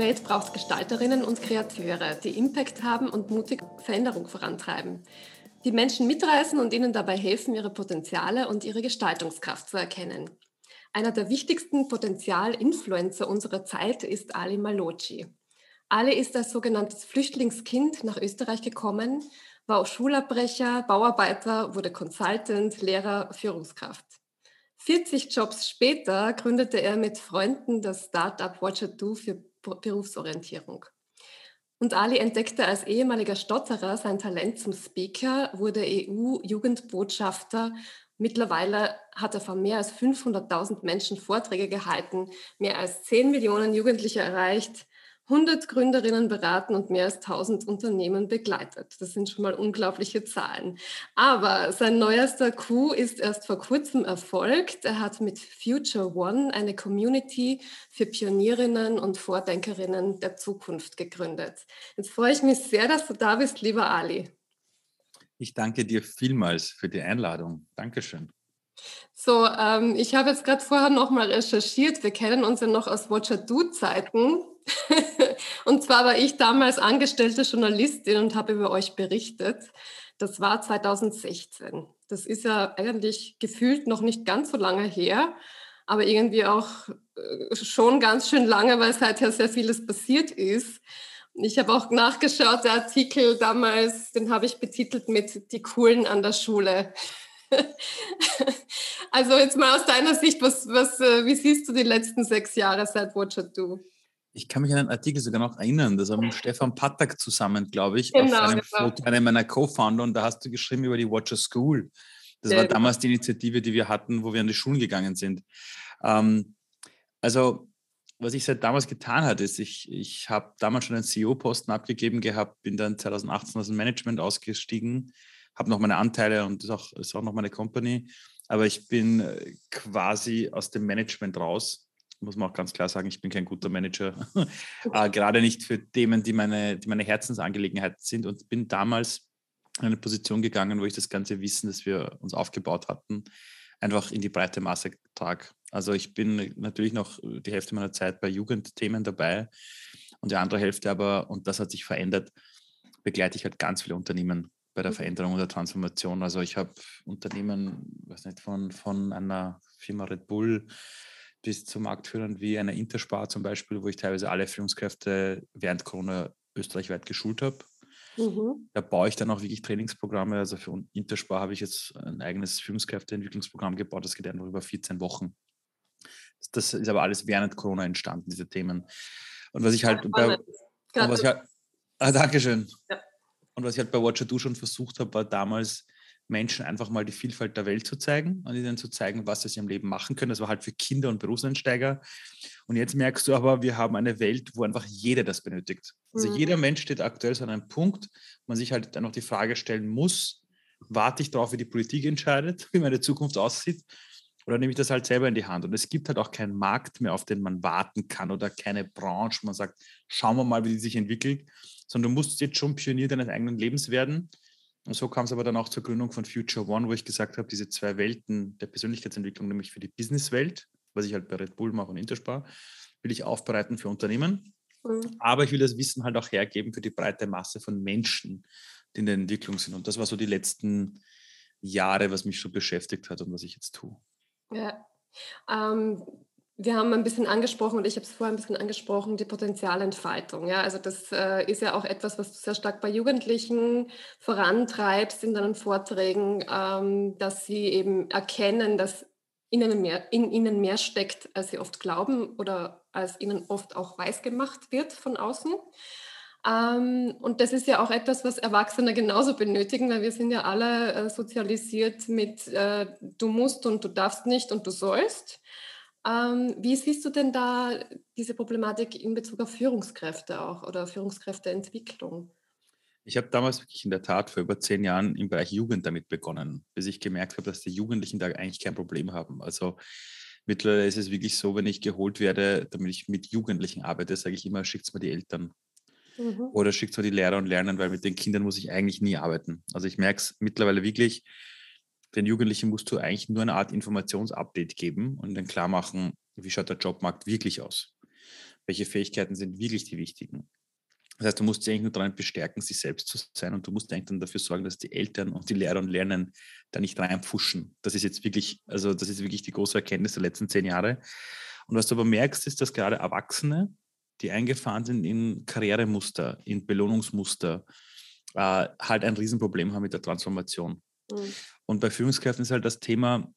Arbeitswelt braucht Gestalterinnen und Kreateure, die Impact haben und mutig Veränderung vorantreiben. Die Menschen mitreißen und ihnen dabei helfen, ihre Potenziale und ihre Gestaltungskraft zu erkennen. Einer der wichtigsten Potenzial-Influencer unserer Zeit ist Ali Malocci. Ali ist als sogenanntes Flüchtlingskind nach Österreich gekommen, war Schulabbrecher, Bauarbeiter, wurde Consultant, Lehrer, Führungskraft. 40 Jobs später gründete er mit Freunden das Startup Watcher Do für Berufsorientierung. Und Ali entdeckte als ehemaliger Stotterer sein Talent zum Speaker, wurde EU-Jugendbotschafter. Mittlerweile hat er von mehr als 500.000 Menschen Vorträge gehalten, mehr als 10 Millionen Jugendliche erreicht, 100 Gründerinnen beraten und mehr als 1000 Unternehmen begleitet. Das sind schon mal unglaubliche Zahlen. Aber sein neuester Coup ist erst vor kurzem erfolgt. Er hat mit Future One eine Community für Pionierinnen und Vordenkerinnen der Zukunft gegründet. Jetzt freue ich mich sehr, dass du da bist, lieber Ali. Ich danke dir vielmals für die Einladung. Dankeschön. So, ähm, ich habe jetzt gerade vorher nochmal recherchiert. Wir kennen uns ja noch aus Watcher Do-Zeiten. und zwar war ich damals angestellte Journalistin und habe über euch berichtet. Das war 2016. Das ist ja eigentlich gefühlt noch nicht ganz so lange her, aber irgendwie auch äh, schon ganz schön lange, weil seither sehr vieles passiert ist. Ich habe auch nachgeschaut, der Artikel damals, den habe ich betitelt mit Die Coolen an der Schule. also jetzt mal aus deiner Sicht, was, was, äh, wie siehst du die letzten sechs Jahre seit Watcher Do? Ich kann mich an einen Artikel sogar noch erinnern, das war mit Stefan Patak zusammen, glaube ich, genau, auf einem genau. Foto, einem meiner Co-Founder und da hast du geschrieben über die Watcher School. Das Sehr war damals die Initiative, die wir hatten, wo wir an die Schulen gegangen sind. Ähm, also was ich seit damals getan habe, ist, ich, ich habe damals schon einen CEO-Posten abgegeben gehabt, bin dann 2018 aus dem Management ausgestiegen, habe noch meine Anteile und ist auch, ist auch noch meine Company. Aber ich bin äh, quasi aus dem Management raus. Muss man auch ganz klar sagen, ich bin kein guter Manager. äh, gerade nicht für Themen, die meine, die meine Herzensangelegenheit sind. Und bin damals in eine Position gegangen, wo ich das ganze Wissen, das wir uns aufgebaut hatten, einfach in die breite Masse trage. Also ich bin natürlich noch die Hälfte meiner Zeit bei Jugendthemen dabei und die andere Hälfte aber, und das hat sich verändert, begleite ich halt ganz viele Unternehmen bei der mhm. Veränderung und der Transformation. Also ich habe Unternehmen, weiß nicht, von, von einer Firma Red Bull bis zu Marktführern wie einer Interspar zum Beispiel, wo ich teilweise alle Führungskräfte während Corona österreichweit geschult habe. Mhm. Da baue ich dann auch wirklich Trainingsprogramme. Also für Interspar habe ich jetzt ein eigenes Führungskräfteentwicklungsprogramm gebaut. Das geht einfach über 14 Wochen. Das ist aber alles während Corona entstanden, diese Themen. Und was ich halt bei, was ich halt, ah, Dankeschön. Ja. Und was ich halt bei Watcher Do schon versucht habe, war damals Menschen einfach mal die Vielfalt der Welt zu zeigen und ihnen zu zeigen, was sie im Leben machen können. Das war halt für Kinder und Berufseinsteiger. Und jetzt merkst du aber, wir haben eine Welt, wo einfach jeder das benötigt. Also mhm. jeder Mensch steht aktuell so an einem Punkt, wo man sich halt dann noch die Frage stellen muss, warte ich darauf, wie die Politik entscheidet, wie meine Zukunft aussieht, oder nehme ich das halt selber in die Hand? Und es gibt halt auch keinen Markt mehr, auf den man warten kann oder keine Branche. Man sagt, schauen wir mal, wie die sich entwickelt, sondern du musst jetzt schon Pionier deines eigenen Lebens werden. Und so kam es aber dann auch zur Gründung von Future One, wo ich gesagt habe, diese zwei Welten der Persönlichkeitsentwicklung, nämlich für die Businesswelt, was ich halt bei Red Bull mache und Interspar, will ich aufbereiten für Unternehmen. Mhm. Aber ich will das Wissen halt auch hergeben für die breite Masse von Menschen, die in der Entwicklung sind. Und das war so die letzten Jahre, was mich so beschäftigt hat und was ich jetzt tue. Ja. Ähm, wir haben ein bisschen angesprochen, und ich habe es vorher ein bisschen angesprochen, die Potenzialentfaltung. Ja, also das äh, ist ja auch etwas, was du sehr stark bei Jugendlichen vorantreibst in deinen Vorträgen, ähm, dass sie eben erkennen, dass ihnen mehr, in ihnen mehr steckt, als sie oft glauben oder als ihnen oft auch weiß gemacht wird von außen. Ähm, und das ist ja auch etwas, was Erwachsene genauso benötigen, weil wir sind ja alle äh, sozialisiert mit äh, du musst und du darfst nicht und du sollst. Ähm, wie siehst du denn da diese Problematik in Bezug auf Führungskräfte auch oder Führungskräfteentwicklung? Ich habe damals wirklich in der Tat vor über zehn Jahren im Bereich Jugend damit begonnen, bis ich gemerkt habe, dass die Jugendlichen da eigentlich kein Problem haben. Also mittlerweile ist es wirklich so, wenn ich geholt werde, damit ich mit Jugendlichen arbeite, sage ich immer, schickt mir die Eltern. Mhm. Oder schickt so die Lehrer und Lernen, weil mit den Kindern muss ich eigentlich nie arbeiten. Also ich merke es mittlerweile wirklich, den Jugendlichen musst du eigentlich nur eine Art Informationsupdate geben und dann klar machen, wie schaut der Jobmarkt wirklich aus. welche Fähigkeiten sind wirklich die wichtigen. Das heißt, du musst dich eigentlich nur daran bestärken, sich selbst zu sein und du musst eigentlich dann dafür sorgen, dass die Eltern und die Lehrer und Lernen da nicht reinpfuschen. Das ist jetzt wirklich, also das ist wirklich die große Erkenntnis der letzten zehn Jahre. Und was du aber merkst, ist, dass gerade Erwachsene, die eingefahren sind in Karrieremuster, in Belohnungsmuster, äh, halt ein Riesenproblem haben mit der Transformation. Mhm. Und bei Führungskräften ist halt das Thema,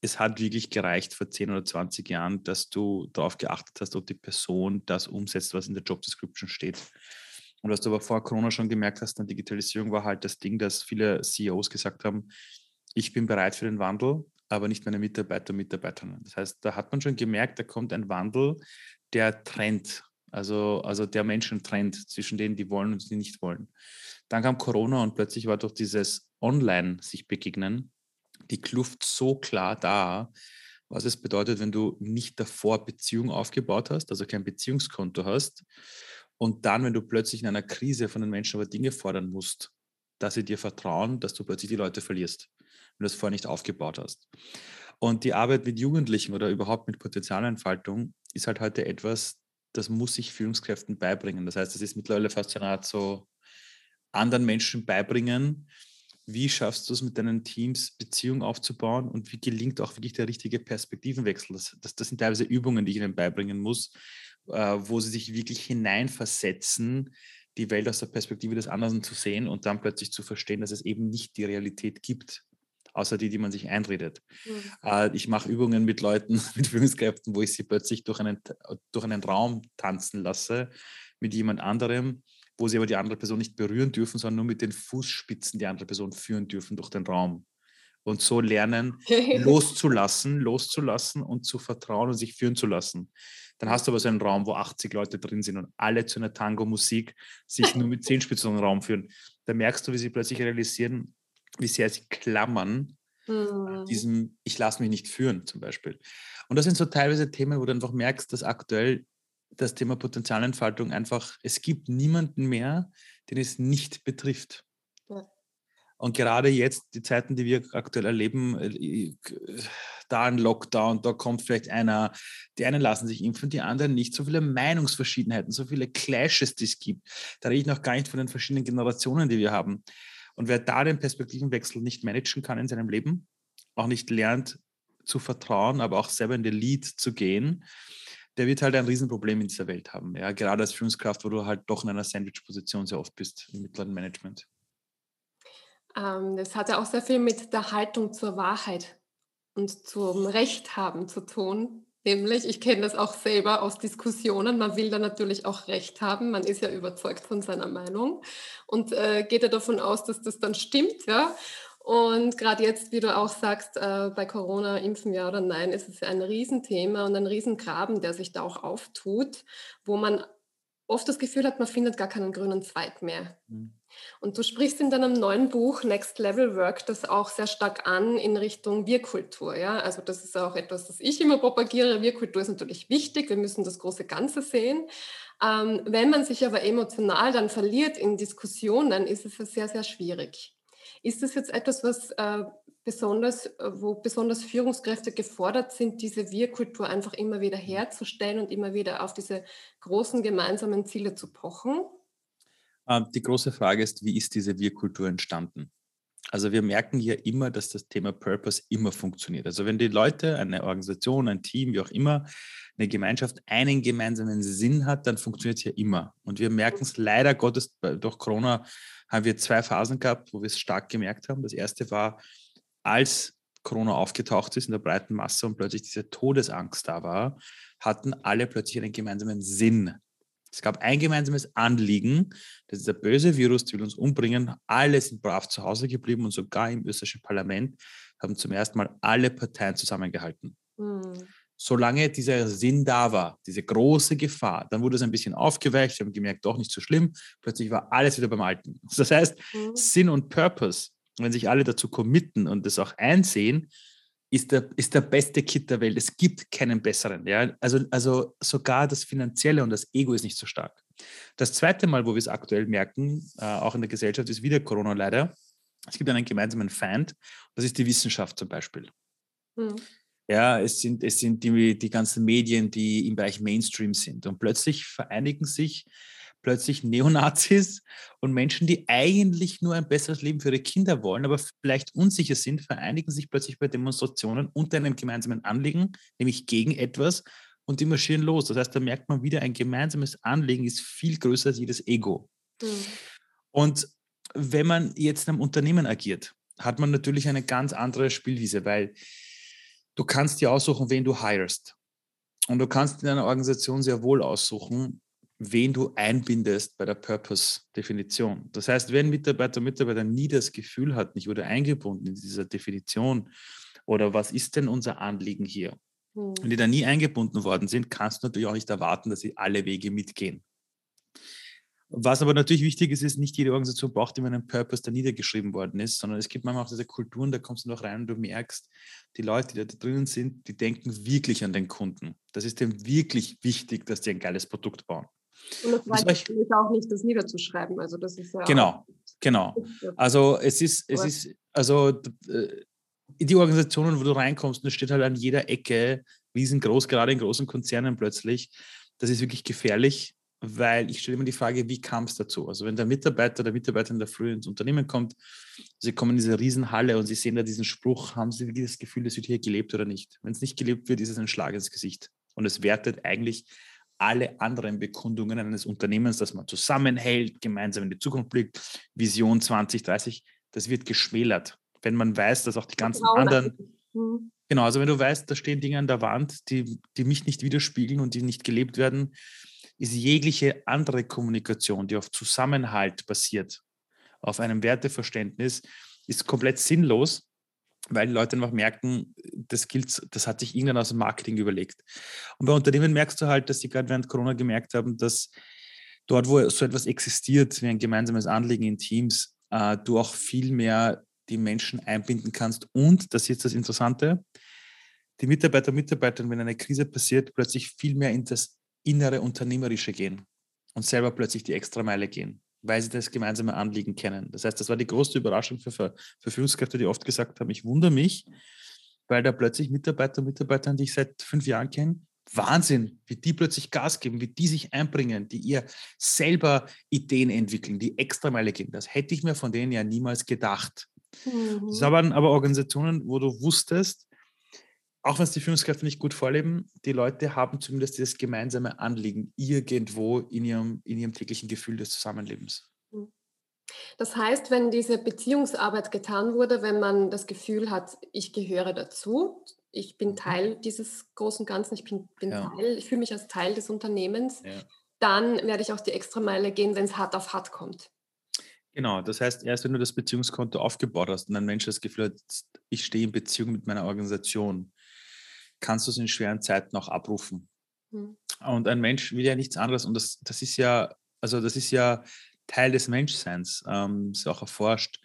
es hat wirklich gereicht vor 10 oder 20 Jahren, dass du darauf geachtet hast, ob die Person das umsetzt, was in der Job Description steht. Und was du aber vor Corona schon gemerkt hast, an Digitalisierung war halt das Ding, dass viele CEOs gesagt haben, ich bin bereit für den Wandel, aber nicht meine Mitarbeiter und Mitarbeiterinnen. Das heißt, da hat man schon gemerkt, da kommt ein Wandel, der trennt, also, also der Menschen trennt zwischen denen, die wollen und die nicht wollen. Dann kam Corona und plötzlich war durch dieses Online sich begegnen die Kluft so klar da, was es bedeutet, wenn du nicht davor Beziehung aufgebaut hast, also kein Beziehungskonto hast und dann, wenn du plötzlich in einer Krise von den Menschen aber Dinge fordern musst, dass sie dir vertrauen, dass du plötzlich die Leute verlierst, wenn du es vorher nicht aufgebaut hast. Und die Arbeit mit Jugendlichen oder überhaupt mit Potenzialentfaltung ist halt heute etwas, das muss sich Führungskräften beibringen. Das heißt, es ist mittlerweile fast so eine Art so anderen Menschen beibringen, wie schaffst du es mit deinen Teams, Beziehungen aufzubauen und wie gelingt auch wirklich der richtige Perspektivenwechsel? Das, das, das sind teilweise Übungen, die ich ihnen beibringen muss, äh, wo sie sich wirklich hineinversetzen, die Welt aus der Perspektive des anderen zu sehen und dann plötzlich zu verstehen, dass es eben nicht die Realität gibt, außer die, die man sich einredet. Mhm. Äh, ich mache Übungen mit Leuten, mit Führungskräften, wo ich sie plötzlich durch einen, durch einen Raum tanzen lasse mit jemand anderem wo sie aber die andere Person nicht berühren dürfen, sondern nur mit den Fußspitzen die andere Person führen dürfen durch den Raum. Und so lernen, loszulassen, loszulassen und zu vertrauen und sich führen zu lassen. Dann hast du aber so einen Raum, wo 80 Leute drin sind und alle zu einer Tango-Musik sich nur mit Zehenspitzen in den Raum führen. Da merkst du, wie sie plötzlich realisieren, wie sehr sie klammern mhm. diesem Ich lasse mich nicht führen zum Beispiel. Und das sind so teilweise Themen, wo du einfach merkst, dass aktuell das Thema Potenzialentfaltung einfach, es gibt niemanden mehr, den es nicht betrifft. Ja. Und gerade jetzt, die Zeiten, die wir aktuell erleben, äh, da ein Lockdown, da kommt vielleicht einer, die einen lassen sich impfen, die anderen nicht. So viele Meinungsverschiedenheiten, so viele Clashes, die es gibt. Da rede ich noch gar nicht von den verschiedenen Generationen, die wir haben. Und wer da den Perspektivenwechsel nicht managen kann in seinem Leben, auch nicht lernt zu vertrauen, aber auch selber in den Lead zu gehen, der wird halt ein Riesenproblem in dieser Welt haben. Ja, gerade als Führungskraft, wo du halt doch in einer Sandwich-Position sehr oft bist im mittleren Management. Ähm, das hat ja auch sehr viel mit der Haltung zur Wahrheit und zum Recht haben zu tun. Nämlich, ich kenne das auch selber aus Diskussionen, man will da natürlich auch Recht haben, man ist ja überzeugt von seiner Meinung und äh, geht ja davon aus, dass das dann stimmt, ja. Und gerade jetzt, wie du auch sagst, äh, bei Corona impfen ja oder nein, ist es ein Riesenthema und ein Riesengraben, der sich da auch auftut, wo man oft das Gefühl hat, man findet gar keinen grünen Zweig mehr. Mhm. Und du sprichst in deinem neuen Buch Next Level Work das auch sehr stark an in Richtung Wir-Kultur. Ja? Also das ist auch etwas, das ich immer propagiere. Wir-Kultur ist natürlich wichtig, wir müssen das große Ganze sehen. Ähm, wenn man sich aber emotional dann verliert in Diskussionen, ist es sehr, sehr schwierig. Ist das jetzt etwas, was äh, besonders, äh, wo besonders Führungskräfte gefordert sind, diese Wir-Kultur einfach immer wieder herzustellen und immer wieder auf diese großen gemeinsamen Ziele zu pochen? Ähm, die große Frage ist, wie ist diese Wir-Kultur entstanden? Also wir merken hier immer, dass das Thema Purpose immer funktioniert. Also wenn die Leute, eine Organisation, ein Team, wie auch immer, eine Gemeinschaft einen gemeinsamen Sinn hat, dann funktioniert es ja immer. Und wir merken es leider Gottes durch Corona haben wir zwei Phasen gehabt, wo wir es stark gemerkt haben. Das erste war, als Corona aufgetaucht ist in der breiten Masse und plötzlich diese Todesangst da war, hatten alle plötzlich einen gemeinsamen Sinn. Es gab ein gemeinsames Anliegen, das ist der böse Virus, der will uns umbringen. Alle sind brav zu Hause geblieben und sogar im österreichischen Parlament haben zum ersten Mal alle Parteien zusammengehalten. Mhm solange dieser Sinn da war, diese große Gefahr, dann wurde es ein bisschen aufgeweicht, wir haben gemerkt, doch nicht so schlimm, plötzlich war alles wieder beim Alten. Das heißt, mhm. Sinn und Purpose, wenn sich alle dazu committen und das auch einsehen, ist der, ist der beste Kit der Welt. Es gibt keinen besseren. Ja? Also, also sogar das Finanzielle und das Ego ist nicht so stark. Das zweite Mal, wo wir es aktuell merken, äh, auch in der Gesellschaft, ist wieder Corona leider. Es gibt einen gemeinsamen Feind, das ist die Wissenschaft zum Beispiel. Mhm. Ja, es sind, es sind die, die ganzen Medien, die im Bereich Mainstream sind. Und plötzlich vereinigen sich plötzlich Neonazis und Menschen, die eigentlich nur ein besseres Leben für ihre Kinder wollen, aber vielleicht unsicher sind, vereinigen sich plötzlich bei Demonstrationen unter einem gemeinsamen Anliegen, nämlich gegen etwas, und die marschieren los. Das heißt, da merkt man wieder, ein gemeinsames Anliegen ist viel größer als jedes Ego. Mhm. Und wenn man jetzt in einem Unternehmen agiert, hat man natürlich eine ganz andere Spielwiese, weil du kannst dir aussuchen, wen du hirest. Und du kannst in einer Organisation sehr wohl aussuchen, wen du einbindest bei der Purpose-Definition. Das heißt, wenn Mitarbeiter Mitarbeiter nie das Gefühl hat, ich wurde eingebunden in dieser Definition oder was ist denn unser Anliegen hier? Hm. Wenn die da nie eingebunden worden sind, kannst du natürlich auch nicht erwarten, dass sie alle Wege mitgehen. Was aber natürlich wichtig ist, ist, nicht jede Organisation braucht immer einen Purpose, der niedergeschrieben worden ist, sondern es gibt manchmal auch diese Kulturen, da kommst du noch rein und du merkst, die Leute, die da drinnen sind, die denken wirklich an den Kunden. Das ist dem wirklich wichtig, dass die ein geiles Produkt bauen. Und das reicht natürlich auch nicht, das niederzuschreiben. Also das ist ja genau, genau. Also es ist, es ist, also äh, die Organisationen, wo du reinkommst, und es steht halt an jeder Ecke, riesengroß, gerade in großen Konzernen plötzlich, das ist wirklich gefährlich, weil ich stelle immer die Frage, wie kam es dazu? Also wenn der Mitarbeiter, der Mitarbeiter in der Früh ins Unternehmen kommt, sie kommen in diese Riesenhalle und sie sehen da diesen Spruch, haben sie wirklich das Gefühl, es wird hier gelebt oder nicht? Wenn es nicht gelebt wird, ist es ein Schlag ins Gesicht. Und es wertet eigentlich alle anderen Bekundungen eines Unternehmens, dass man zusammenhält, gemeinsam in die Zukunft blickt, Vision 2030, das wird geschmälert. Wenn man weiß, dass auch die ganzen genau, anderen, mhm. genau, also wenn du weißt, da stehen Dinge an der Wand, die, die mich nicht widerspiegeln und die nicht gelebt werden, ist jegliche andere Kommunikation, die auf Zusammenhalt basiert, auf einem Werteverständnis, ist komplett sinnlos, weil die Leute einfach merken, das gilt, das hat sich irgendwann aus dem Marketing überlegt. Und bei Unternehmen merkst du halt, dass sie gerade während Corona gemerkt haben, dass dort, wo so etwas existiert, wie ein gemeinsames Anliegen in Teams, äh, du auch viel mehr die Menschen einbinden kannst. Und, das ist jetzt das Interessante, die Mitarbeiter und Mitarbeiterinnen, wenn eine Krise passiert, plötzlich viel mehr in das innere Unternehmerische gehen und selber plötzlich die Extrameile gehen, weil sie das gemeinsame Anliegen kennen. Das heißt, das war die große Überraschung für, für Führungskräfte, die oft gesagt haben, ich wundere mich, weil da plötzlich Mitarbeiter und Mitarbeiter, die ich seit fünf Jahren kenne, Wahnsinn, wie die plötzlich Gas geben, wie die sich einbringen, die ihr selber Ideen entwickeln, die Extrameile gehen. Das hätte ich mir von denen ja niemals gedacht. Mhm. Das waren aber Organisationen, wo du wusstest, auch wenn es die Führungskräfte nicht gut vorleben, die Leute haben zumindest dieses gemeinsame Anliegen irgendwo in ihrem, in ihrem täglichen Gefühl des Zusammenlebens. Hm. Das heißt, wenn diese Beziehungsarbeit getan wurde, wenn man das Gefühl hat, ich gehöre dazu, ich bin mhm. Teil dieses großen Ganzen, ich bin, bin ja. Teil, ich fühle mich als Teil des Unternehmens, ja. dann werde ich auch die Extrameile gehen, wenn es hart auf hart kommt. Genau, das heißt, erst wenn du das Beziehungskonto aufgebaut hast und ein Mensch das Gefühl hat, ich stehe in Beziehung mit meiner Organisation, kannst du es in schweren Zeiten auch abrufen. Mhm. Und ein Mensch will ja nichts anderes und das, das ist ja, also das ist ja Teil des Menschseins, ähm, ist auch erforscht.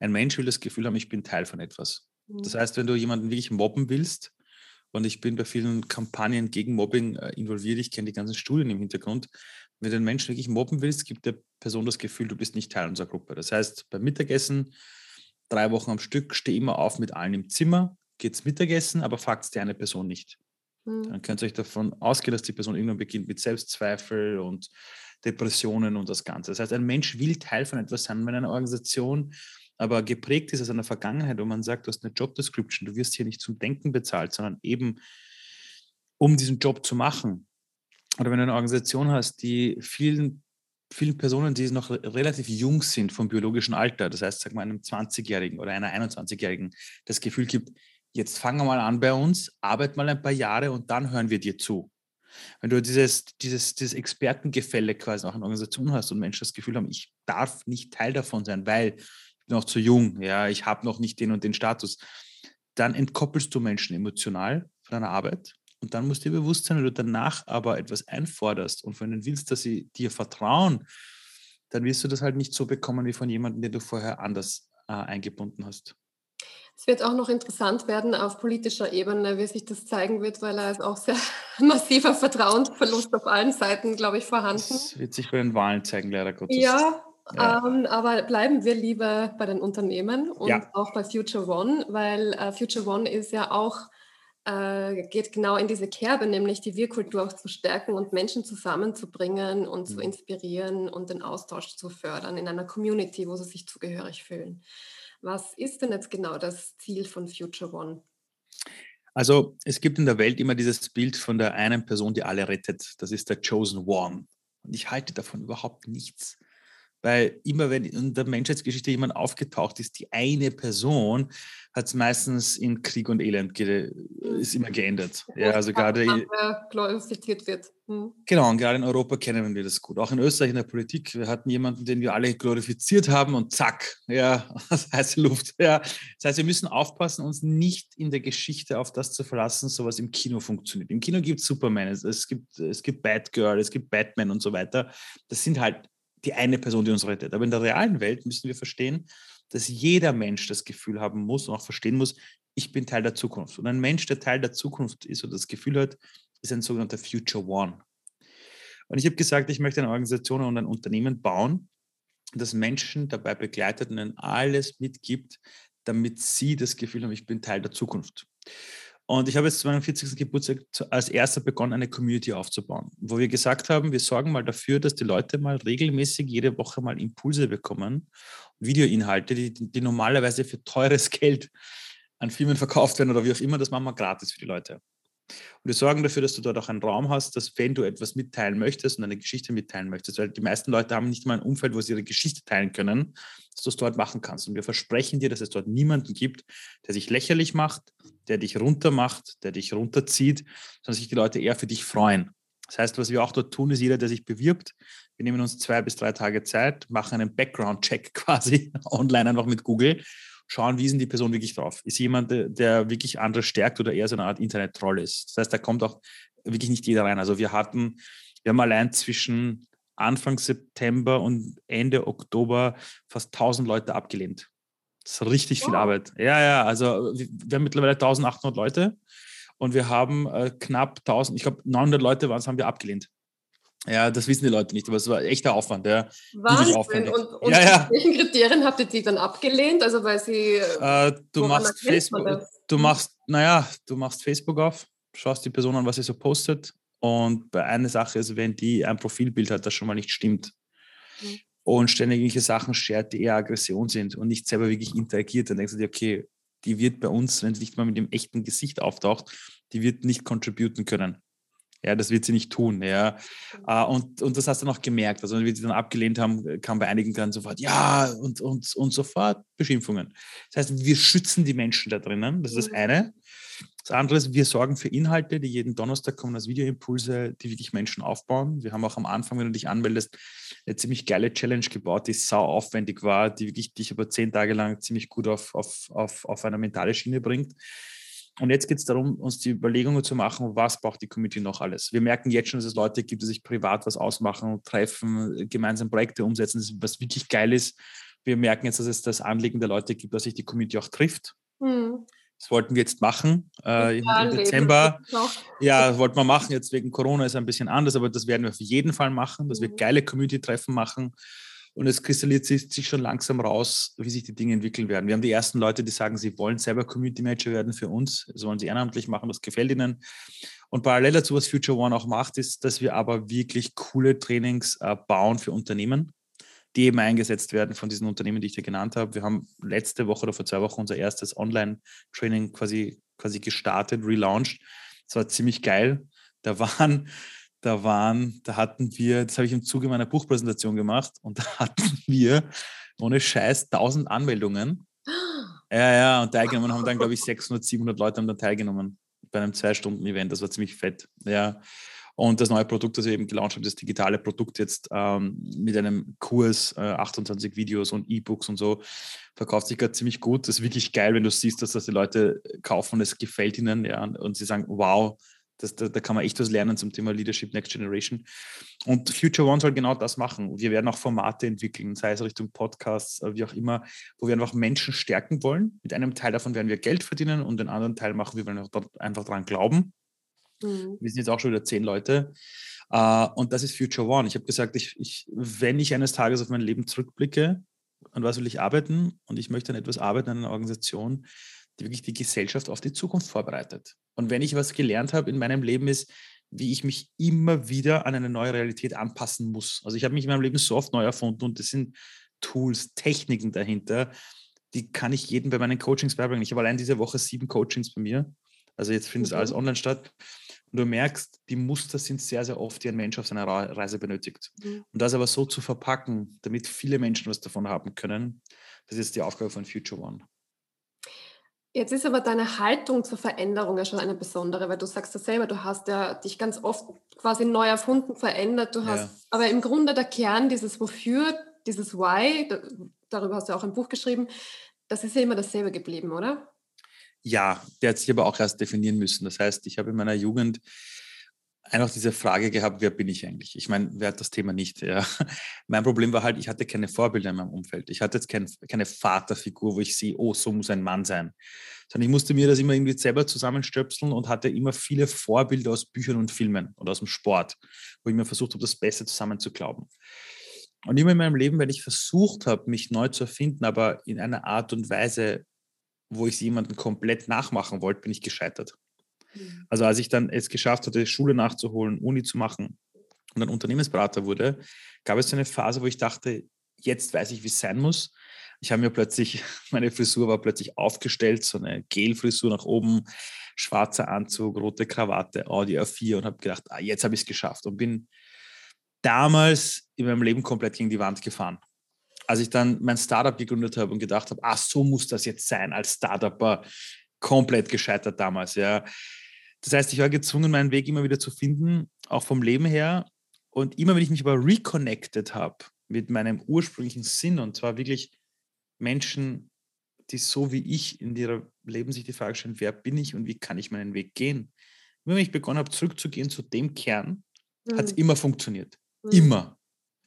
Ein Mensch will das Gefühl haben, ich bin Teil von etwas. Mhm. Das heißt, wenn du jemanden wirklich mobben willst, und ich bin bei vielen Kampagnen gegen Mobbing äh, involviert, ich kenne die ganzen Studien im Hintergrund, wenn du einen Menschen wirklich mobben willst, gibt der Person das Gefühl, du bist nicht Teil unserer Gruppe. Das heißt, beim Mittagessen, drei Wochen am Stück, steh immer auf mit allen im Zimmer, geht's Mittagessen, aber fragt die eine Person nicht. Mhm. Dann könnt ihr euch davon ausgehen, dass die Person irgendwann beginnt mit Selbstzweifel und Depressionen und das Ganze. Das heißt, ein Mensch will Teil von etwas sein. Wenn eine Organisation aber geprägt ist aus einer Vergangenheit, wo man sagt, du hast eine Job Description, du wirst hier nicht zum Denken bezahlt, sondern eben um diesen Job zu machen. Oder wenn du eine Organisation hast, die vielen, vielen Personen, die noch relativ jung sind vom biologischen Alter, das heißt, sag mal, einem 20-Jährigen oder einer 21-Jährigen, das Gefühl gibt, jetzt fangen wir mal an bei uns, arbeit mal ein paar Jahre und dann hören wir dir zu. Wenn du dieses, dieses, dieses Expertengefälle quasi auch in Organisationen hast und Menschen das Gefühl haben, ich darf nicht Teil davon sein, weil ich bin noch zu jung, ja, ich habe noch nicht den und den Status, dann entkoppelst du Menschen emotional von deiner Arbeit und dann musst du dir bewusst sein, wenn du danach aber etwas einforderst und von ihnen willst, dass sie dir vertrauen, dann wirst du das halt nicht so bekommen wie von jemandem, den du vorher anders äh, eingebunden hast. Es wird auch noch interessant werden auf politischer Ebene, wie sich das zeigen wird, weil da ist auch sehr massiver Vertrauensverlust auf allen Seiten, glaube ich, vorhanden. Das wird sich bei den Wahlen zeigen, leider Gottes. Ja, ja. Ähm, aber bleiben wir lieber bei den Unternehmen und ja. auch bei Future One, weil äh, Future One ist ja auch äh, geht genau in diese Kerbe, nämlich die Wir-Kultur auch zu stärken und Menschen zusammenzubringen und zu mhm. inspirieren und den Austausch zu fördern in einer Community, wo sie sich zugehörig fühlen. Was ist denn jetzt genau das Ziel von Future One? Also es gibt in der Welt immer dieses Bild von der einen Person, die alle rettet. Das ist der Chosen One. Und ich halte davon überhaupt nichts. Weil immer, wenn in der Menschheitsgeschichte jemand aufgetaucht ist, die eine Person hat es meistens in Krieg und Elend ist immer geändert. Ja, also gerade glorifiziert wird. Hm. Genau, und gerade in Europa kennen wir das gut. Auch in Österreich in der Politik. Wir hatten jemanden, den wir alle glorifiziert haben und zack, ja, das heiße Luft. Ja. Das heißt, wir müssen aufpassen, uns nicht in der Geschichte auf das zu verlassen, so was im Kino funktioniert. Im Kino gibt es Superman, es gibt, es gibt Batgirl, es gibt Batman und so weiter. Das sind halt die eine Person, die uns rettet. Aber in der realen Welt müssen wir verstehen, dass jeder Mensch das Gefühl haben muss und auch verstehen muss, ich bin Teil der Zukunft. Und ein Mensch, der Teil der Zukunft ist oder das Gefühl hat, ist ein sogenannter Future One. Und ich habe gesagt, ich möchte eine Organisation und ein Unternehmen bauen, das Menschen dabei begleitet und ihnen alles mitgibt, damit sie das Gefühl haben, ich bin Teil der Zukunft. Und ich habe jetzt zu meinem 40. Geburtstag als erster begonnen, eine Community aufzubauen, wo wir gesagt haben, wir sorgen mal dafür, dass die Leute mal regelmäßig jede Woche mal Impulse bekommen, Videoinhalte, die, die normalerweise für teures Geld an Firmen verkauft werden oder wie auch immer, das machen wir gratis für die Leute. Und wir sorgen dafür, dass du dort auch einen Raum hast, dass wenn du etwas mitteilen möchtest und eine Geschichte mitteilen möchtest, weil die meisten Leute haben nicht mal ein Umfeld, wo sie ihre Geschichte teilen können, dass du es dort machen kannst. Und wir versprechen dir, dass es dort niemanden gibt, der sich lächerlich macht, der dich runtermacht, der dich runterzieht, sondern sich die Leute eher für dich freuen. Das heißt, was wir auch dort tun, ist jeder, der sich bewirbt, wir nehmen uns zwei bis drei Tage Zeit, machen einen Background-Check quasi online einfach mit Google schauen, wie ist denn die Person wirklich drauf? Ist jemand, der wirklich andere stärkt oder eher so eine Art Internet-Troll ist? Das heißt, da kommt auch wirklich nicht jeder rein. Also wir hatten, wir haben allein zwischen Anfang September und Ende Oktober fast 1000 Leute abgelehnt. Das ist richtig viel Arbeit. Ja, ja, also wir haben mittlerweile 1800 Leute und wir haben äh, knapp 1000, ich glaube 900 Leute waren es, haben wir abgelehnt. Ja, das wissen die Leute nicht, aber es war echter Aufwand. Ja. Wahnsinn. Und, und ja, ja. welchen Kriterien habt ihr die dann abgelehnt? Also weil sie. Äh, du machst Facebook, du machst, naja, du machst Facebook auf, schaust die Person an, was sie so postet. Und bei einer Sache ist, wenn die ein Profilbild hat, das schon mal nicht stimmt. Mhm. Und ständig irgendwelche Sachen shared, die eher Aggression sind und nicht selber wirklich interagiert, dann denkst du dir, okay, die wird bei uns, wenn sie nicht mal mit dem echten Gesicht auftaucht, die wird nicht contributen können. Ja, das wird sie nicht tun. Ja. Uh, und, und das hast du noch gemerkt. Also, wenn wir sie dann abgelehnt haben, kam bei einigen dann sofort, ja, und, und, und sofort Beschimpfungen. Das heißt, wir schützen die Menschen da drinnen. Das ist das mhm. eine. Das andere ist, wir sorgen für Inhalte, die jeden Donnerstag kommen als Videoimpulse, die wirklich Menschen aufbauen. Wir haben auch am Anfang, wenn du dich anmeldest, eine ziemlich geile Challenge gebaut, die sau aufwendig war, die wirklich dich über zehn Tage lang ziemlich gut auf, auf, auf, auf eine mentale Schiene bringt. Und jetzt geht es darum, uns die Überlegungen zu machen, was braucht die Community noch alles. Wir merken jetzt schon, dass es Leute gibt, die sich privat was ausmachen, treffen, gemeinsam Projekte umsetzen, was wirklich geil ist. Wir merken jetzt, dass es das Anliegen der Leute gibt, dass sich die Community auch trifft. Mhm. Das wollten wir jetzt machen äh, im, im Dezember. Ja, das wollten wir machen. Jetzt wegen Corona ist es ein bisschen anders, aber das werden wir auf jeden Fall machen, dass wir mhm. geile Community-Treffen machen und es kristallisiert sich schon langsam raus, wie sich die Dinge entwickeln werden. Wir haben die ersten Leute, die sagen, sie wollen selber Community Manager werden für uns. Das wollen sie ehrenamtlich machen, das gefällt ihnen. Und parallel dazu, was Future One auch macht, ist, dass wir aber wirklich coole Trainings äh, bauen für Unternehmen, die eben eingesetzt werden von diesen Unternehmen, die ich dir genannt habe. Wir haben letzte Woche oder vor zwei Wochen unser erstes Online-Training quasi, quasi gestartet, relaunched. Das war ziemlich geil. Da waren da waren, da hatten wir, das habe ich im Zuge meiner Buchpräsentation gemacht und da hatten wir ohne Scheiß 1000 Anmeldungen. Ja, ja, und teilgenommen haben dann, glaube ich, 600, 700 Leute haben dann teilgenommen bei einem Zwei-Stunden-Event. Das war ziemlich fett. Ja. Und das neue Produkt, das wir eben gelauncht haben, das digitale Produkt jetzt ähm, mit einem Kurs, äh, 28 Videos und E-Books und so, verkauft sich gerade ziemlich gut. Das ist wirklich geil, wenn du siehst, dass das die Leute kaufen und es gefällt ihnen ja, und sie sagen, wow, das, da, da, kann man echt was lernen zum Thema Leadership Next Generation. Und Future One soll genau das machen. Wir werden auch Formate entwickeln, sei es Richtung Podcasts, äh, wie auch immer, wo wir einfach Menschen stärken wollen. Mit einem Teil davon werden wir Geld verdienen und den anderen Teil machen wir, weil wir einfach daran glauben. Mhm. Wir sind jetzt auch schon wieder zehn Leute. Uh, und das ist Future One. Ich habe gesagt, ich, ich, wenn ich eines Tages auf mein Leben zurückblicke, an was will ich arbeiten und ich möchte an etwas arbeiten, an einer Organisation, die wirklich die Gesellschaft auf die Zukunft vorbereitet. Und wenn ich was gelernt habe in meinem Leben ist, wie ich mich immer wieder an eine neue Realität anpassen muss. Also ich habe mich in meinem Leben so oft neu erfunden und das sind Tools, Techniken dahinter, die kann ich jedem bei meinen Coachings beibringen. Ich habe allein diese Woche sieben Coachings bei mir. Also jetzt findet mhm. alles online statt. Und du merkst, die Muster sind sehr, sehr oft, die ein Mensch auf seiner Reise benötigt. Mhm. Und das aber so zu verpacken, damit viele Menschen was davon haben können, das ist die Aufgabe von Future One. Jetzt ist aber deine Haltung zur Veränderung ja schon eine besondere, weil du sagst ja selber, du hast ja dich ganz oft quasi neu erfunden, verändert. Du hast ja. aber im Grunde der Kern dieses Wofür, dieses Why, darüber hast du auch ein Buch geschrieben, das ist ja immer dasselbe geblieben, oder? Ja, der hat sich aber auch erst definieren müssen. Das heißt, ich habe in meiner Jugend einfach diese Frage gehabt, wer bin ich eigentlich? Ich meine, wer hat das Thema nicht? Ja. Mein Problem war halt, ich hatte keine Vorbilder in meinem Umfeld. Ich hatte jetzt kein, keine Vaterfigur, wo ich sehe, oh, so muss ein Mann sein. Sondern ich musste mir das immer irgendwie selber zusammenstöpseln und hatte immer viele Vorbilder aus Büchern und Filmen oder aus dem Sport, wo ich mir versucht habe, das Beste zusammenzuglauben. Und immer in meinem Leben, wenn ich versucht habe, mich neu zu erfinden, aber in einer Art und Weise, wo ich jemanden komplett nachmachen wollte, bin ich gescheitert. Mhm. Also als ich dann es geschafft hatte, Schule nachzuholen, Uni zu machen und dann Unternehmensberater wurde, gab es so eine Phase, wo ich dachte, jetzt weiß ich, wie es sein muss. Ich habe mir plötzlich, meine Frisur war plötzlich aufgestellt, so eine Gelfrisur nach oben, schwarzer Anzug, rote Krawatte, Audi A4 und habe gedacht, ah, jetzt habe ich es geschafft und bin damals in meinem Leben komplett gegen die Wand gefahren. Als ich dann mein Startup gegründet habe und gedacht habe, ah, so muss das jetzt sein als Startupper, komplett gescheitert damals, ja. Das heißt, ich war gezwungen, meinen Weg immer wieder zu finden, auch vom Leben her. Und immer, wenn ich mich aber reconnected habe mit meinem ursprünglichen Sinn, und zwar wirklich Menschen, die so wie ich in ihrer Leben sich die Frage stellen, wer bin ich und wie kann ich meinen Weg gehen? Immer wenn ich begonnen habe, zurückzugehen zu dem Kern, mhm. hat es immer funktioniert. Mhm. Immer.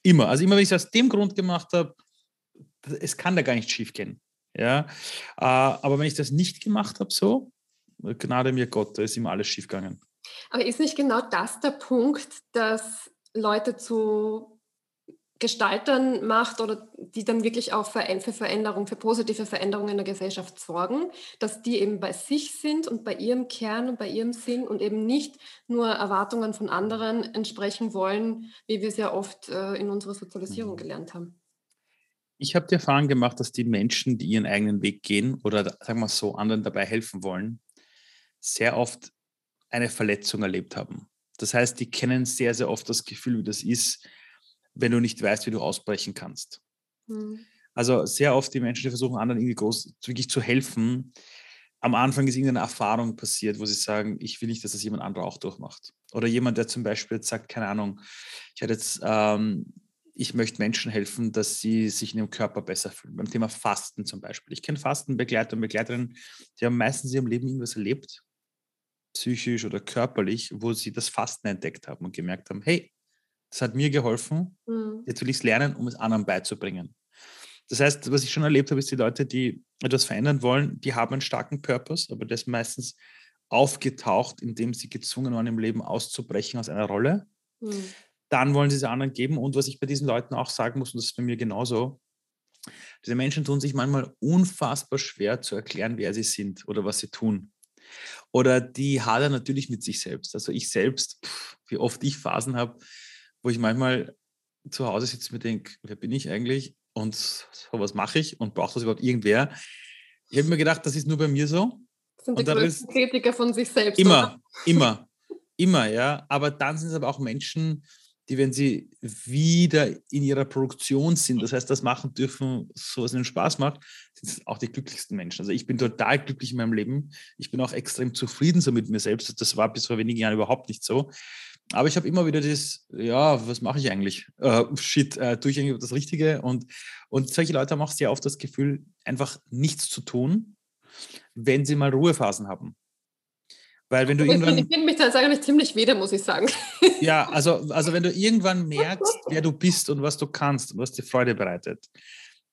Immer. Also immer, wenn ich es aus dem Grund gemacht habe, es kann da gar nicht schief gehen. Ja? Äh, aber wenn ich das nicht gemacht habe, so, Gnade mir Gott, da ist ihm alles schiefgegangen. Aber ist nicht genau das der Punkt, dass Leute zu Gestaltern macht oder die dann wirklich auch für, Veränderung, für positive Veränderungen in der Gesellschaft sorgen, dass die eben bei sich sind und bei ihrem Kern und bei ihrem Sinn und eben nicht nur Erwartungen von anderen entsprechen wollen, wie wir es ja oft äh, in unserer Sozialisierung mhm. gelernt haben. Ich habe die Erfahrung gemacht, dass die Menschen, die ihren eigenen Weg gehen oder sagen wir so, anderen dabei helfen wollen, sehr oft eine Verletzung erlebt haben. Das heißt, die kennen sehr, sehr oft das Gefühl, wie das ist, wenn du nicht weißt, wie du ausbrechen kannst. Mhm. Also sehr oft die Menschen, die versuchen, anderen irgendwie groß, wirklich zu helfen. Am Anfang ist irgendeine Erfahrung passiert, wo sie sagen, ich will nicht, dass das jemand anderer auch durchmacht. Oder jemand, der zum Beispiel jetzt sagt, keine Ahnung, ich hatte jetzt, ähm, ich möchte Menschen helfen, dass sie sich in ihrem Körper besser fühlen. Beim Thema Fasten zum Beispiel. Ich kenne Fastenbegleiter und Begleiterinnen, die haben meistens in ihrem Leben irgendwas erlebt, psychisch oder körperlich, wo sie das Fasten entdeckt haben und gemerkt haben, hey, das hat mir geholfen, mhm. jetzt will ich es lernen, um es anderen beizubringen. Das heißt, was ich schon erlebt habe, ist die Leute, die etwas verändern wollen, die haben einen starken Purpose, aber das meistens aufgetaucht, indem sie gezwungen waren, im Leben auszubrechen aus einer Rolle. Mhm. Dann wollen sie es anderen geben. Und was ich bei diesen Leuten auch sagen muss, und das ist bei mir genauso, diese Menschen tun sich manchmal unfassbar schwer zu erklären, wer sie sind oder was sie tun. Oder die hadern natürlich mit sich selbst. Also ich selbst, pff, wie oft ich Phasen habe, wo ich manchmal zu Hause sitze und mir denke, wer bin ich eigentlich und so, was mache ich und braucht das überhaupt irgendwer? Ich habe mir gedacht, das ist nur bei mir so. Das sind die größten Kritiker von sich selbst. Immer, oder? immer, immer, ja. Aber dann sind es aber auch Menschen, die, wenn sie wieder in ihrer Produktion sind, das heißt, das machen dürfen, so was ihnen Spaß macht, sind auch die glücklichsten Menschen. Also ich bin total glücklich in meinem Leben. Ich bin auch extrem zufrieden so mit mir selbst. Das war bis vor wenigen Jahren überhaupt nicht so. Aber ich habe immer wieder das, ja, was mache ich eigentlich? Uh, shit, uh, tue ich eigentlich das Richtige? Und, und solche Leute haben auch sehr oft das Gefühl, einfach nichts zu tun, wenn sie mal Ruhephasen haben. Weil wenn du ich irgendwann. Ich finde mich da eigentlich ziemlich weder, muss ich sagen. Ja, also, also wenn du irgendwann merkst, wer du bist und was du kannst und was dir Freude bereitet,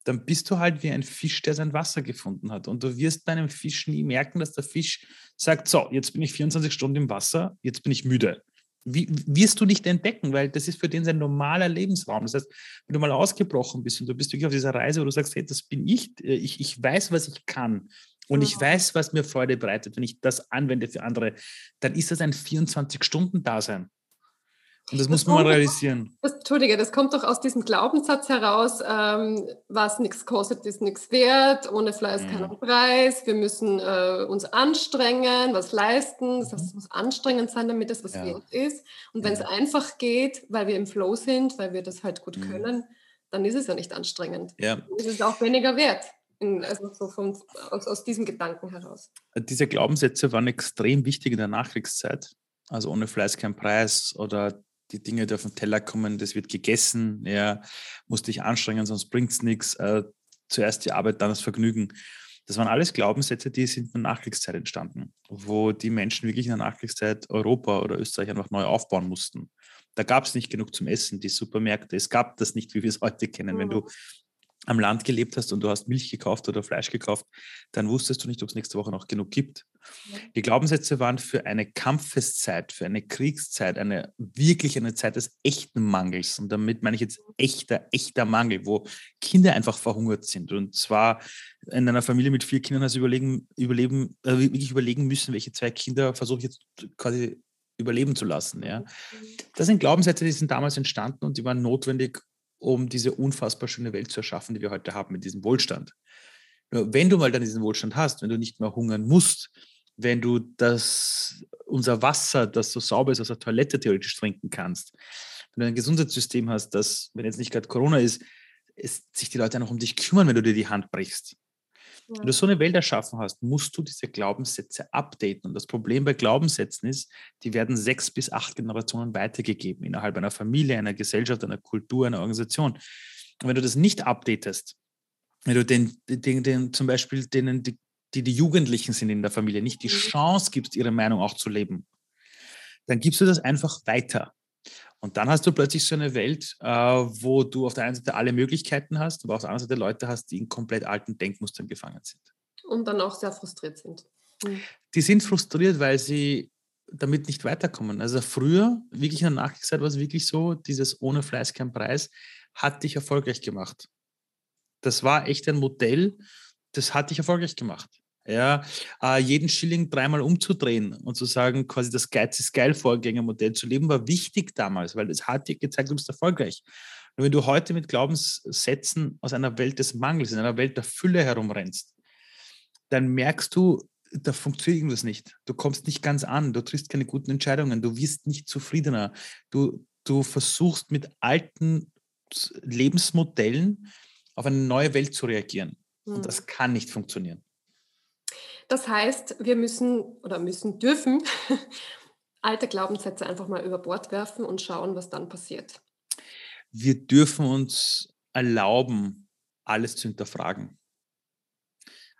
dann bist du halt wie ein Fisch, der sein Wasser gefunden hat. Und du wirst bei einem Fisch nie merken, dass der Fisch sagt: So, jetzt bin ich 24 Stunden im Wasser, jetzt bin ich müde wie, wirst du nicht entdecken, weil das ist für den sein normaler Lebensraum. Das heißt, wenn du mal ausgebrochen bist und du bist wirklich auf dieser Reise, wo du sagst, hey, das bin ich, äh, ich, ich weiß, was ich kann und ich weiß, was mir Freude bereitet, wenn ich das anwende für andere, dann ist das ein 24-Stunden-Dasein. Und das, das muss man mal realisieren. Das, Entschuldige, das kommt doch aus diesem Glaubenssatz heraus, ähm, was nichts kostet, ist nichts wert, ohne Fleiß mhm. keinen Preis, wir müssen äh, uns anstrengen, was leisten, das heißt, es muss anstrengend sein, damit es was ja. wert ist. Und wenn ja. es einfach geht, weil wir im Flow sind, weil wir das halt gut mhm. können, dann ist es ja nicht anstrengend. Ja. Dann ist es auch weniger wert. Also so vom, aus, aus diesem Gedanken heraus. Diese Glaubenssätze waren extrem wichtig in der Nachkriegszeit. Also ohne Fleiß kein Preis oder die Dinge, die auf den Teller kommen, das wird gegessen, ja, musst dich anstrengen, sonst bringt es nichts. Äh, zuerst die Arbeit, dann das Vergnügen. Das waren alles Glaubenssätze, die sind in der Nachkriegszeit entstanden, wo die Menschen wirklich in der Nachkriegszeit Europa oder Österreich einfach neu aufbauen mussten. Da gab es nicht genug zum Essen, die Supermärkte, es gab das nicht, wie wir es heute kennen. Mhm. Wenn du am Land gelebt hast und du hast Milch gekauft oder Fleisch gekauft, dann wusstest du nicht, ob es nächste Woche noch genug gibt. Die Glaubenssätze waren für eine Kampfeszeit, für eine Kriegszeit, eine wirklich eine Zeit des echten Mangels. Und damit meine ich jetzt echter, echter Mangel, wo Kinder einfach verhungert sind. Und zwar in einer Familie mit vier Kindern hast du überlegen, überleben, äh, wirklich überlegen müssen, welche zwei Kinder versuche ich jetzt quasi überleben zu lassen. Ja. Mhm. Das sind Glaubenssätze, die sind damals entstanden und die waren notwendig, um diese unfassbar schöne Welt zu erschaffen, die wir heute haben mit diesem Wohlstand. Nur wenn du mal dann diesen Wohlstand hast, wenn du nicht mehr hungern musst, wenn du das, unser Wasser, das so sauber ist, aus der Toilette theoretisch trinken kannst, wenn du ein Gesundheitssystem hast, das, wenn jetzt nicht gerade Corona ist, es, sich die Leute noch um dich kümmern, wenn du dir die Hand brichst. Ja. Wenn du so eine Welt erschaffen hast, musst du diese Glaubenssätze updaten. Und das Problem bei Glaubenssätzen ist, die werden sechs bis acht Generationen weitergegeben innerhalb einer Familie, einer Gesellschaft, einer Kultur, einer Organisation. Und wenn du das nicht updatest, wenn du den, den, den zum Beispiel denen, die, die die Jugendlichen sind in der Familie, nicht die mhm. Chance gibst, ihre Meinung auch zu leben, dann gibst du das einfach weiter. Und dann hast du plötzlich so eine Welt, äh, wo du auf der einen Seite alle Möglichkeiten hast, aber auf der anderen Seite Leute hast, die in komplett alten Denkmustern gefangen sind. Und dann auch sehr frustriert sind. Mhm. Die sind frustriert, weil sie damit nicht weiterkommen. Also früher, wirklich in der Nachkriegszeit war es wirklich so, dieses ohne Fleiß kein Preis hat dich erfolgreich gemacht. Das war echt ein Modell, das hat dich erfolgreich gemacht. Ja, äh, jeden Schilling dreimal umzudrehen und zu sagen, quasi das Geiz ist geil Vorgängermodell zu leben, war wichtig damals, weil es hat dir gezeigt, du bist erfolgreich. Und wenn du heute mit Glaubenssätzen aus einer Welt des Mangels, in einer Welt der Fülle herumrennst, dann merkst du, da funktioniert irgendwas nicht. Du kommst nicht ganz an, du triffst keine guten Entscheidungen, du wirst nicht zufriedener. Du, du versuchst mit alten Lebensmodellen auf eine neue Welt zu reagieren. Und hm. das kann nicht funktionieren. Das heißt, wir müssen oder müssen dürfen alte Glaubenssätze einfach mal über Bord werfen und schauen, was dann passiert. Wir dürfen uns erlauben, alles zu hinterfragen.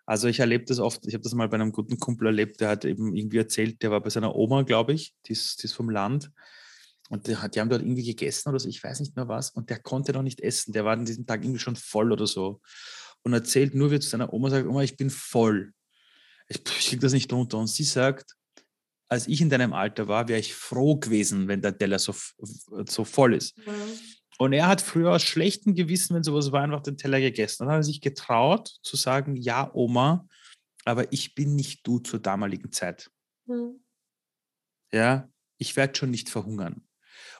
Also ich erlebe das oft, ich habe das mal bei einem guten Kumpel erlebt, der hat eben irgendwie erzählt, der war bei seiner Oma, glaube ich, die ist, die ist vom Land. Und die, die haben dort irgendwie gegessen oder so, ich weiß nicht mehr was. Und der konnte noch nicht essen. Der war an diesem Tag irgendwie schon voll oder so. Und erzählt nur, wie er zu seiner Oma sagt, Oma, ich bin voll ich, ich kriege das nicht runter. Und sie sagt, als ich in deinem Alter war, wäre ich froh gewesen, wenn der Teller so, so voll ist. Mhm. Und er hat früher aus schlechtem Gewissen, wenn sowas war, einfach den Teller gegessen. Dann hat er sich getraut zu sagen, ja, Oma, aber ich bin nicht du zur damaligen Zeit. Mhm. Ja, ich werde schon nicht verhungern.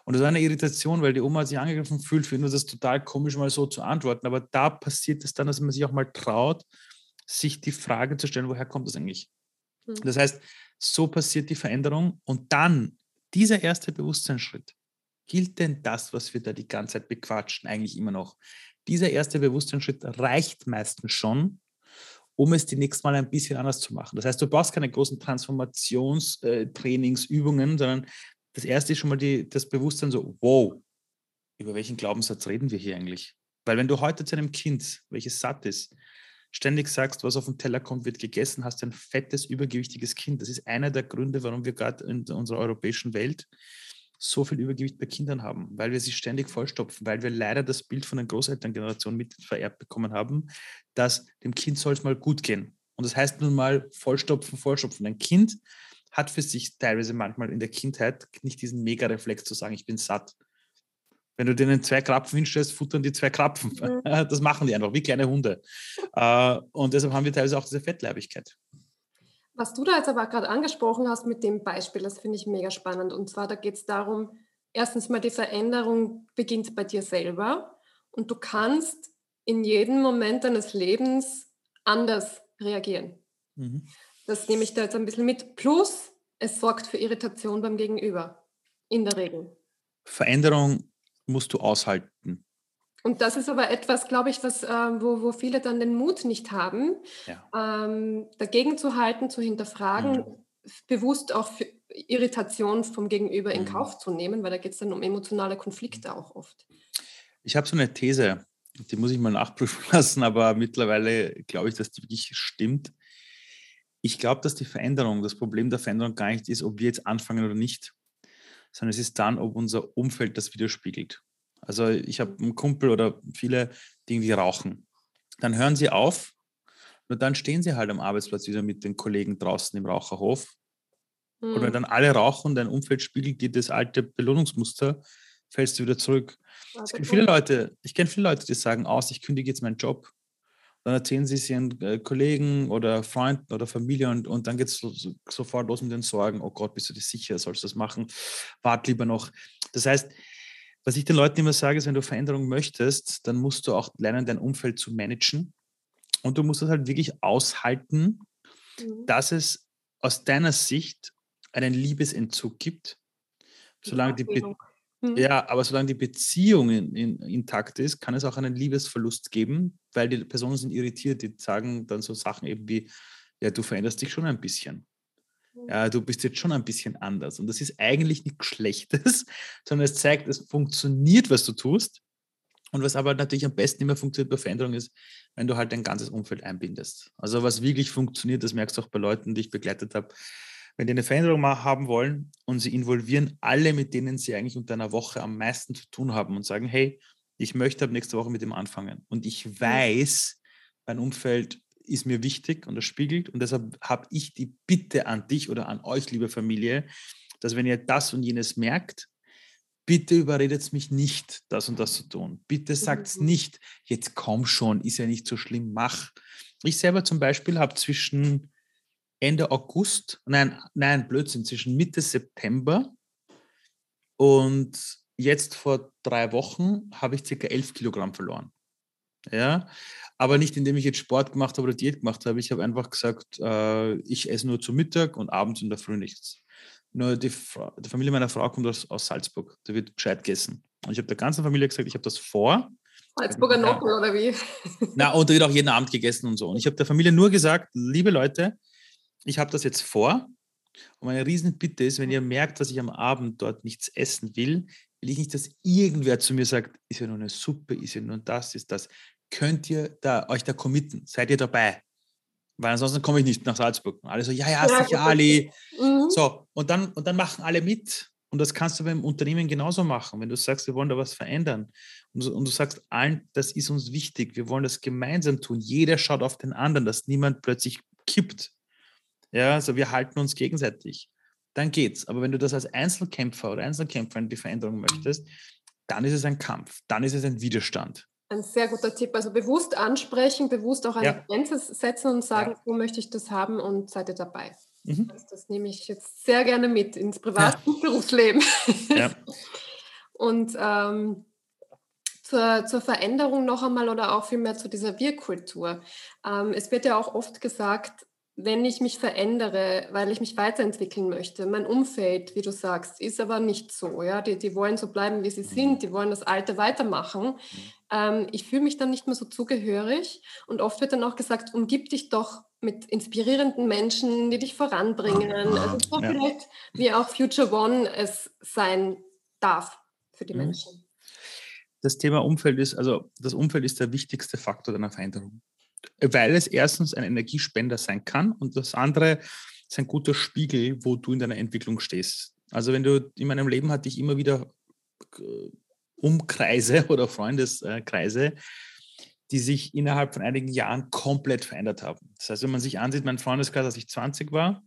Und das war eine Irritation, weil die Oma sich angegriffen fühlt, findet das total komisch, mal so zu antworten. Aber da passiert es dann, dass man sich auch mal traut sich die Frage zu stellen, woher kommt das eigentlich? Mhm. Das heißt, so passiert die Veränderung und dann dieser erste Bewusstseinsschritt. Gilt denn das, was wir da die ganze Zeit bequatschen, eigentlich immer noch? Dieser erste Bewusstseinsschritt reicht meistens schon, um es die nächste Mal ein bisschen anders zu machen. Das heißt, du brauchst keine großen Transformationstrainingsübungen, äh, sondern das erste ist schon mal die, das Bewusstsein so, wow, über welchen Glaubenssatz reden wir hier eigentlich? Weil wenn du heute zu einem Kind, welches satt ist, ständig sagst, was auf den Teller kommt, wird gegessen, hast du ein fettes, übergewichtiges Kind. Das ist einer der Gründe, warum wir gerade in unserer europäischen Welt so viel Übergewicht bei Kindern haben, weil wir sie ständig vollstopfen, weil wir leider das Bild von der Großelterngeneration mit vererbt bekommen haben, dass dem Kind soll es mal gut gehen. Und das heißt nun mal vollstopfen, vollstopfen. Ein Kind hat für sich teilweise manchmal in der Kindheit nicht diesen Mega-Reflex zu sagen, ich bin satt. Wenn du denen zwei Krapfen hinstellst, futtern die zwei Krapfen. Mhm. Das machen die einfach, wie kleine Hunde. Äh, und deshalb haben wir teilweise auch diese Fettleibigkeit. Was du da jetzt aber gerade angesprochen hast mit dem Beispiel, das finde ich mega spannend. Und zwar, da geht es darum, erstens mal, die Veränderung beginnt bei dir selber und du kannst in jedem Moment deines Lebens anders reagieren. Mhm. Das nehme ich da jetzt ein bisschen mit. Plus, es sorgt für Irritation beim Gegenüber. In der Regel. Veränderung musst du aushalten. Und das ist aber etwas, glaube ich, was, äh, wo, wo viele dann den Mut nicht haben, ja. ähm, dagegen zu halten, zu hinterfragen, mhm. bewusst auch Irritation vom Gegenüber in mhm. Kauf zu nehmen, weil da geht es dann um emotionale Konflikte auch oft. Ich habe so eine These, die muss ich mal nachprüfen lassen, aber mittlerweile glaube ich, dass die wirklich stimmt. Ich glaube, dass die Veränderung, das Problem der Veränderung gar nicht ist, ob wir jetzt anfangen oder nicht, sondern es ist dann, ob unser Umfeld das widerspiegelt. Also ich habe einen Kumpel oder viele, die irgendwie rauchen. Dann hören sie auf und dann stehen sie halt am Arbeitsplatz wieder mit den Kollegen draußen im Raucherhof. Mhm. Und wenn dann alle rauchen und dein Umfeld spiegelt dir das alte Belohnungsmuster, fällst du wieder zurück. Es gibt viele Leute, ich kenne viele Leute, die sagen aus, ich kündige jetzt meinen Job. Dann erzählen sie es ihren äh, Kollegen oder Freunden oder Familie und, und dann geht es so, so, sofort los mit den Sorgen, oh Gott, bist du dir sicher, sollst du das machen? Wart lieber noch. Das heißt, was ich den Leuten immer sage, ist, wenn du Veränderung möchtest, dann musst du auch lernen, dein Umfeld zu managen. Und du musst es halt wirklich aushalten, mhm. dass es aus deiner Sicht einen Liebesentzug gibt. Solange die, Be mhm. ja, aber solange die Beziehung in, in, intakt ist, kann es auch einen Liebesverlust geben, weil die Personen sind irritiert, die sagen dann so Sachen eben wie, ja, du veränderst dich schon ein bisschen ja, du bist jetzt schon ein bisschen anders. Und das ist eigentlich nichts Schlechtes, sondern es zeigt, es funktioniert, was du tust. Und was aber natürlich am besten immer funktioniert bei Veränderung ist, wenn du halt dein ganzes Umfeld einbindest. Also was wirklich funktioniert, das merkst du auch bei Leuten, die ich begleitet habe. Wenn die eine Veränderung haben wollen und sie involvieren alle, mit denen sie eigentlich unter einer Woche am meisten zu tun haben und sagen, hey, ich möchte ab nächster Woche mit dem anfangen. Und ich weiß, mein Umfeld ist mir wichtig und das spiegelt. Und deshalb habe ich die Bitte an dich oder an euch, liebe Familie, dass wenn ihr das und jenes merkt, bitte überredet mich nicht, das und das zu tun. Bitte sagt es mhm. nicht, jetzt komm schon, ist ja nicht so schlimm, mach. Ich selber zum Beispiel habe zwischen Ende August, nein, nein, Blödsinn, zwischen Mitte September und jetzt vor drei Wochen habe ich circa elf Kilogramm verloren. Ja, aber nicht indem ich jetzt Sport gemacht habe oder Diät gemacht habe. Ich habe einfach gesagt, äh, ich esse nur zu Mittag und abends in der Früh nichts. Nur die, die Familie meiner Frau kommt aus, aus Salzburg. Da wird gescheit gegessen. Und ich habe der ganzen Familie gesagt, ich habe das vor. Salzburger Nockel oder wie? Na, und da wird auch jeden Abend gegessen und so. Und ich habe der Familie nur gesagt, liebe Leute, ich habe das jetzt vor. Und meine Riesenbitte ist, wenn ihr merkt, dass ich am Abend dort nichts essen will, will ich nicht, dass irgendwer zu mir sagt, ist ja nur eine Suppe, ist ja nur das, ist das könnt ihr da, euch da committen? Seid ihr dabei? Weil ansonsten komme ich nicht nach Salzburg. Und alle so, ja, ja, ja sicher, Ali. Mhm. So, und dann, und dann machen alle mit. Und das kannst du beim Unternehmen genauso machen. Wenn du sagst, wir wollen da was verändern und, und, du sagst allen, das ist uns wichtig, wir wollen das gemeinsam tun. Jeder schaut auf den anderen, dass niemand plötzlich kippt. Ja, also wir halten uns gegenseitig. Dann geht's. Aber wenn du das als Einzelkämpfer oder Einzelkämpferin die Veränderung möchtest, dann ist es ein Kampf, dann ist es ein Widerstand. Ein sehr guter Tipp. Also bewusst ansprechen, bewusst auch eine ja. Grenze setzen und sagen, ja. so möchte ich das haben und seid ihr dabei. Mhm. Das, das, nehme ich jetzt sehr gerne mit ins Privat- und Berufsleben. Ja. und ähm, zur, zur, Veränderung noch einmal oder auch vielmehr zu dieser Wir-Kultur. Ähm, es wird ja auch oft gesagt, wenn ich mich verändere, weil ich mich weiterentwickeln möchte. Mein Umfeld, wie du sagst, ist aber nicht so. Ja? Die, die wollen so bleiben, wie sie sind, die wollen das Alte weitermachen. Mhm. Ähm, ich fühle mich dann nicht mehr so zugehörig. Und oft wird dann auch gesagt, umgib dich doch mit inspirierenden Menschen, die dich voranbringen. Also so ja. vielleicht wie auch Future One es sein darf für die mhm. Menschen. Das Thema Umfeld ist, also das Umfeld ist der wichtigste Faktor deiner Veränderung weil es erstens ein Energiespender sein kann und das andere ist ein guter Spiegel, wo du in deiner Entwicklung stehst. Also wenn du in meinem Leben hatte ich immer wieder äh, Umkreise oder Freundeskreise, die sich innerhalb von einigen Jahren komplett verändert haben. Das heißt, wenn man sich ansieht, mein Freundeskreis, als ich 20 war,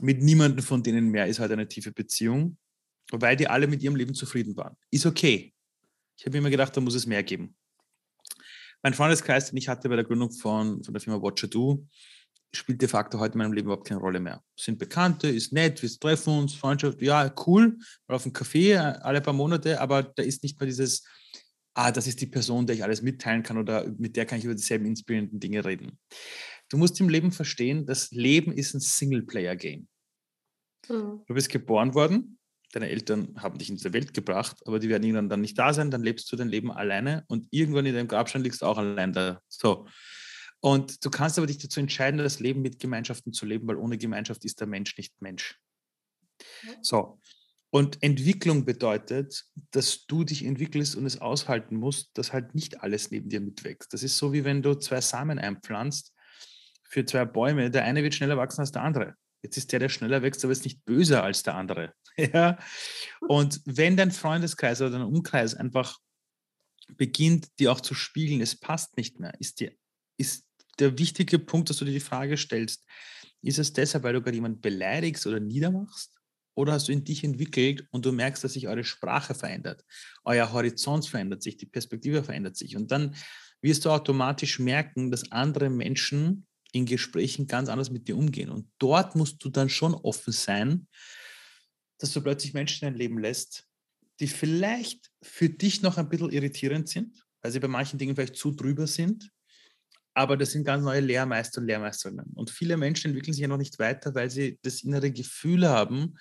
mit niemandem von denen mehr ist halt eine tiefe Beziehung, weil die alle mit ihrem Leben zufrieden waren. Ist okay. Ich habe immer gedacht, da muss es mehr geben. Mein Freundeskreis, den ich hatte bei der Gründung von, von der Firma Watcher Do, spielt de facto heute in meinem Leben überhaupt keine Rolle mehr. Sind Bekannte, ist nett, wir treffen uns, Freundschaft, ja, cool, mal auf einen Kaffee äh, alle paar Monate, aber da ist nicht mehr dieses, ah, das ist die Person, der ich alles mitteilen kann oder mit der kann ich über dieselben inspirierenden Dinge reden. Du musst im Leben verstehen, das Leben ist ein Singleplayer-Game. Mhm. Du bist geboren worden, deine Eltern haben dich in diese Welt gebracht, aber die werden irgendwann dann nicht da sein, dann lebst du dein Leben alleine und irgendwann in deinem Grabstein liegst du auch allein da. So. Und du kannst aber dich dazu entscheiden, das Leben mit Gemeinschaften zu leben, weil ohne Gemeinschaft ist der Mensch nicht Mensch. So. Und Entwicklung bedeutet, dass du dich entwickelst und es aushalten musst, dass halt nicht alles neben dir mitwächst. Das ist so, wie wenn du zwei Samen einpflanzt für zwei Bäume. Der eine wird schneller wachsen als der andere. Jetzt ist der, der schneller wächst, aber ist nicht böser als der andere. ja? Und wenn dein Freundeskreis oder dein Umkreis einfach beginnt, dir auch zu spiegeln, es passt nicht mehr, ist, dir, ist der wichtige Punkt, dass du dir die Frage stellst, ist es deshalb, weil du gerade jemanden beleidigst oder niedermachst? Oder hast du in dich entwickelt und du merkst, dass sich eure Sprache verändert, euer Horizont verändert sich, die Perspektive verändert sich. Und dann wirst du automatisch merken, dass andere Menschen in Gesprächen ganz anders mit dir umgehen. Und dort musst du dann schon offen sein, dass du plötzlich Menschen in dein Leben lässt, die vielleicht für dich noch ein bisschen irritierend sind, weil sie bei manchen Dingen vielleicht zu drüber sind. Aber das sind ganz neue Lehrmeister und Lehrmeisterinnen. Und viele Menschen entwickeln sich ja noch nicht weiter, weil sie das innere Gefühl haben,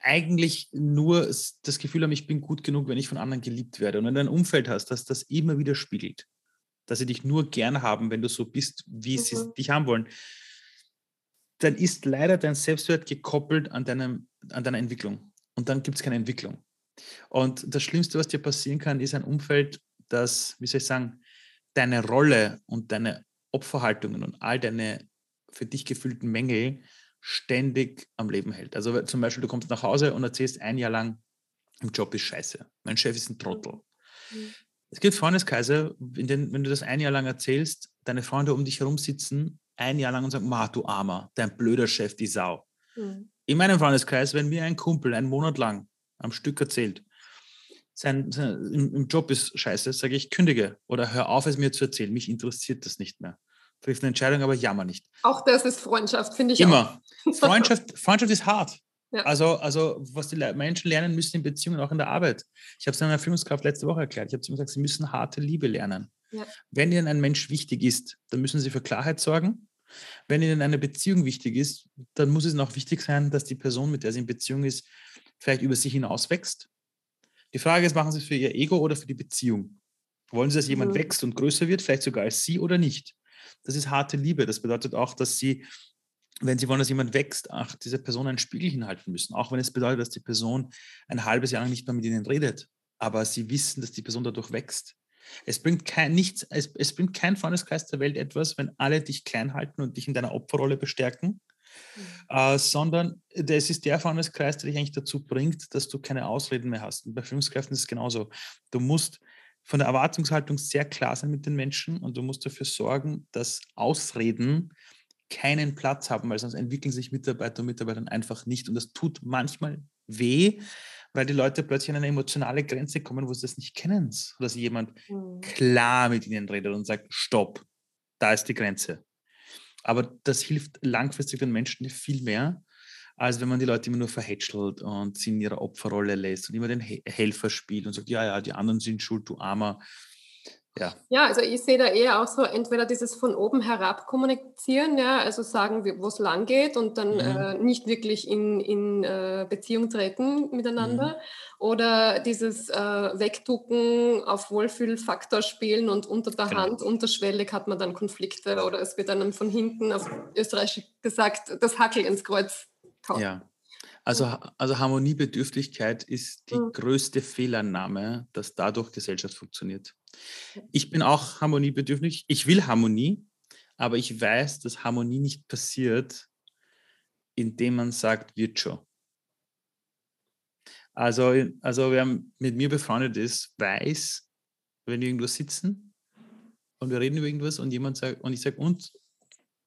eigentlich nur das Gefühl haben, ich bin gut genug, wenn ich von anderen geliebt werde. Und wenn du ein Umfeld hast, das das immer wieder spiegelt, dass sie dich nur gern haben, wenn du so bist, wie mhm. sie dich haben wollen, dann ist leider dein Selbstwert gekoppelt an, deinem, an deiner Entwicklung. Und dann gibt es keine Entwicklung. Und das Schlimmste, was dir passieren kann, ist ein Umfeld, das, wie soll ich sagen, deine Rolle und deine Opferhaltungen und all deine für dich gefühlten Mängel ständig am Leben hält. Also zum Beispiel, du kommst nach Hause und erzählst ein Jahr lang, im Job ist scheiße, mein Chef ist ein Trottel. Mhm. Es gibt Freundeskreise, in denen, wenn du das ein Jahr lang erzählst, deine Freunde um dich herum sitzen ein Jahr lang und sagen, Ma, du Armer, dein blöder Chef, die Sau. Mhm. In meinem Freundeskreis, wenn mir ein Kumpel einen Monat lang am Stück erzählt, sein, sein im, im, Job ist scheiße, sage ich, kündige oder hör auf, es mir zu erzählen. Mich interessiert das nicht mehr. Triff eine Entscheidung, aber jammer nicht. Auch das ist Freundschaft, finde ich. Immer. Auch. Freundschaft, Freundschaft ist hart. Ja. Also, also, was die Menschen lernen müssen in Beziehungen, auch in der Arbeit. Ich habe es einer Führungskraft letzte Woche erklärt. Ich habe zu ihm gesagt, sie müssen harte Liebe lernen. Ja. Wenn ihnen ein Mensch wichtig ist, dann müssen sie für Klarheit sorgen. Wenn ihnen eine Beziehung wichtig ist, dann muss es auch wichtig sein, dass die Person, mit der sie in Beziehung ist, vielleicht über sich hinaus wächst. Die Frage ist, machen sie es für ihr Ego oder für die Beziehung? Wollen sie, dass jemand mhm. wächst und größer wird, vielleicht sogar als sie oder nicht? Das ist harte Liebe. Das bedeutet auch, dass sie wenn Sie wollen, dass jemand wächst, ach, dieser Person einen Spiegel hinhalten müssen. Auch wenn es bedeutet, dass die Person ein halbes Jahr lang nicht mehr mit Ihnen redet. Aber Sie wissen, dass die Person dadurch wächst. Es bringt kein, nichts, es, es bringt kein Freundeskreis der Welt etwas, wenn alle dich klein halten und dich in deiner Opferrolle bestärken, mhm. äh, sondern es ist der Freundeskreis, der dich eigentlich dazu bringt, dass du keine Ausreden mehr hast. Und bei Führungskräften ist es genauso. Du musst von der Erwartungshaltung sehr klar sein mit den Menschen und du musst dafür sorgen, dass Ausreden keinen Platz haben, weil sonst entwickeln sich Mitarbeiter und Mitarbeiter einfach nicht. Und das tut manchmal weh, weil die Leute plötzlich an eine emotionale Grenze kommen, wo sie das nicht kennen. Dass jemand mhm. klar mit ihnen redet und sagt, stopp, da ist die Grenze. Aber das hilft langfristig den Menschen viel mehr, als wenn man die Leute immer nur verhätschelt und sie in ihrer Opferrolle lässt und immer den Helfer spielt und sagt, ja, ja, die anderen sind schuld, du Armer. Ja. ja, also ich sehe da eher auch so entweder dieses von oben herab kommunizieren, ja, also sagen, wo es lang geht und dann mhm. äh, nicht wirklich in, in äh, Beziehung treten miteinander mhm. oder dieses äh, Wegducken auf Wohlfühlfaktor spielen und unter der genau. Hand, unterschwellig hat man dann Konflikte oder es wird einem von hinten auf Österreich gesagt, das Hackel ins Kreuz kauen. Ja. Also, also Harmoniebedürftigkeit ist die mhm. größte Fehlannahme, dass dadurch Gesellschaft funktioniert. Ich bin auch harmoniebedürftig. Ich will Harmonie, aber ich weiß, dass Harmonie nicht passiert, indem man sagt, wird schon. Also, also wer mit mir befreundet ist, weiß, wenn wir irgendwo sitzen und wir reden über irgendwas und jemand sagt, und ich sage, und,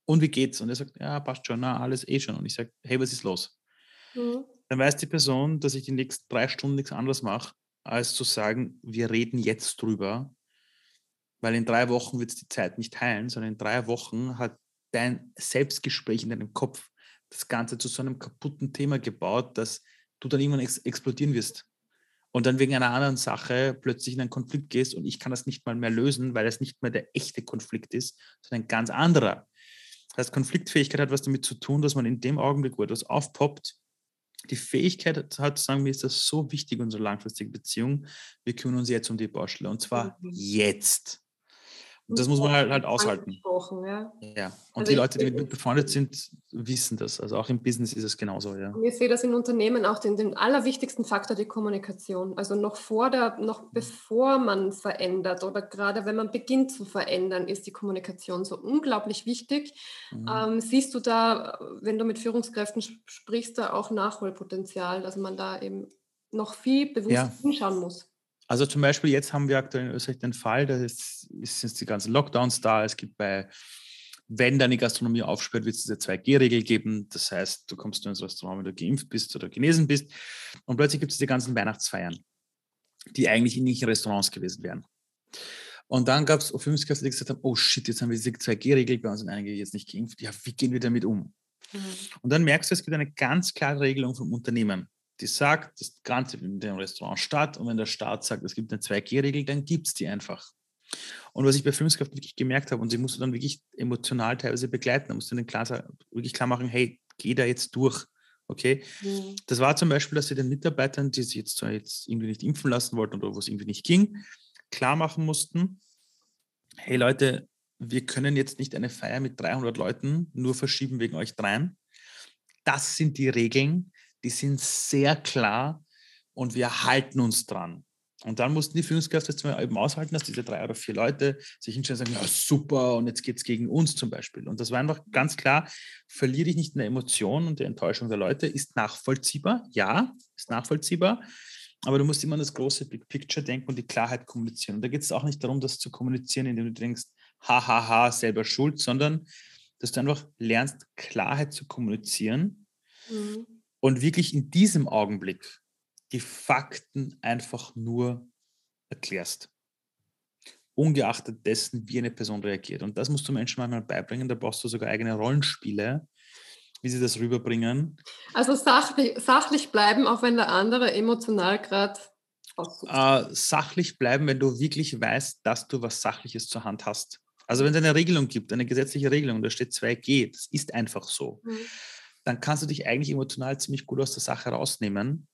und wie geht's? Und er sagt, ja, passt schon, na, alles eh schon. Und ich sage, hey, was ist los? Mhm. Dann weiß die Person, dass ich die nächsten drei Stunden nichts anderes mache, als zu sagen, wir reden jetzt drüber, weil in drei Wochen wird es die Zeit nicht heilen, sondern in drei Wochen hat dein Selbstgespräch in deinem Kopf das Ganze zu so einem kaputten Thema gebaut, dass du dann irgendwann ex explodieren wirst. Und dann wegen einer anderen Sache plötzlich in einen Konflikt gehst und ich kann das nicht mal mehr lösen, weil es nicht mehr der echte Konflikt ist, sondern ein ganz anderer. Das heißt, Konfliktfähigkeit hat was damit zu tun, dass man in dem Augenblick, wo etwas aufpoppt, die Fähigkeit hat zu sagen, mir ist das so wichtig, unsere langfristige Beziehung, wir kümmern uns jetzt um die Baustelle und zwar mhm. jetzt. Und das muss man halt, halt aushalten. Ja. ja. Und also die Leute, die mit mir befreundet sind, wissen das. Also auch im Business ist es genauso. Ja. Ich sehe das in Unternehmen auch den, den allerwichtigsten Faktor, die Kommunikation. Also noch vor der, noch bevor man verändert oder gerade wenn man beginnt zu verändern, ist die Kommunikation so unglaublich wichtig. Mhm. Ähm, siehst du da, wenn du mit Führungskräften sprichst, da auch Nachholpotenzial, dass man da eben noch viel bewusst ja. hinschauen muss? Also zum Beispiel jetzt haben wir aktuell in Österreich den Fall, da ist, sind die ganzen Lockdowns da. Es gibt bei, wenn deine Gastronomie aufsperrt, wird es diese 2G-Regel geben. Das heißt, du kommst nur ins Restaurant, wenn du geimpft bist oder genesen bist. Und plötzlich gibt es die ganzen Weihnachtsfeiern, die eigentlich in nicht Restaurants gewesen wären. Und dann gab es Führungskräfte, die gesagt haben, oh shit, jetzt haben wir diese 2G-Regel, bei uns sind einige jetzt nicht geimpft. Ja, wie gehen wir damit um? Mhm. Und dann merkst du, es gibt eine ganz klare Regelung vom Unternehmen die sagt, das Ganze in dem Restaurant statt und wenn der Staat sagt, es gibt eine 2G-Regel, dann gibt es die einfach. Und was ich bei Führungskräften wirklich gemerkt habe, und sie musste dann wirklich emotional teilweise begleiten, da musste dann klar, wirklich klar machen, hey, geh da jetzt durch. Okay. Mhm. Das war zum Beispiel, dass sie den Mitarbeitern, die sich jetzt, jetzt irgendwie nicht impfen lassen wollten oder wo es irgendwie nicht ging, klar machen mussten, hey Leute, wir können jetzt nicht eine Feier mit 300 Leuten nur verschieben wegen euch dreien. Das sind die Regeln, die sind sehr klar und wir halten uns dran. Und dann mussten die Führungskräfte jetzt mal eben aushalten, dass diese drei oder vier Leute sich hinstellen und sagen, ja super, und jetzt geht es gegen uns zum Beispiel. Und das war einfach ganz klar, verliere ich nicht eine Emotion und die Enttäuschung der Leute, ist nachvollziehbar, ja, ist nachvollziehbar, aber du musst immer an das große Big Picture denken und die Klarheit kommunizieren. Und da geht es auch nicht darum, das zu kommunizieren, indem du denkst, hahaha, selber schuld, sondern dass du einfach lernst, Klarheit zu kommunizieren. Mhm und wirklich in diesem Augenblick die Fakten einfach nur erklärst. Ungeachtet dessen, wie eine Person reagiert. Und das musst du Menschen manchmal beibringen. Da brauchst du sogar eigene Rollenspiele, wie sie das rüberbringen. Also sachlich, sachlich bleiben, auch wenn der andere emotional gerade äh, sachlich bleiben, wenn du wirklich weißt, dass du was Sachliches zur Hand hast. Also wenn es eine Regelung gibt, eine gesetzliche Regelung, da steht 2G, das ist einfach so. Mhm dann kannst du dich eigentlich emotional ziemlich gut aus der Sache rausnehmen,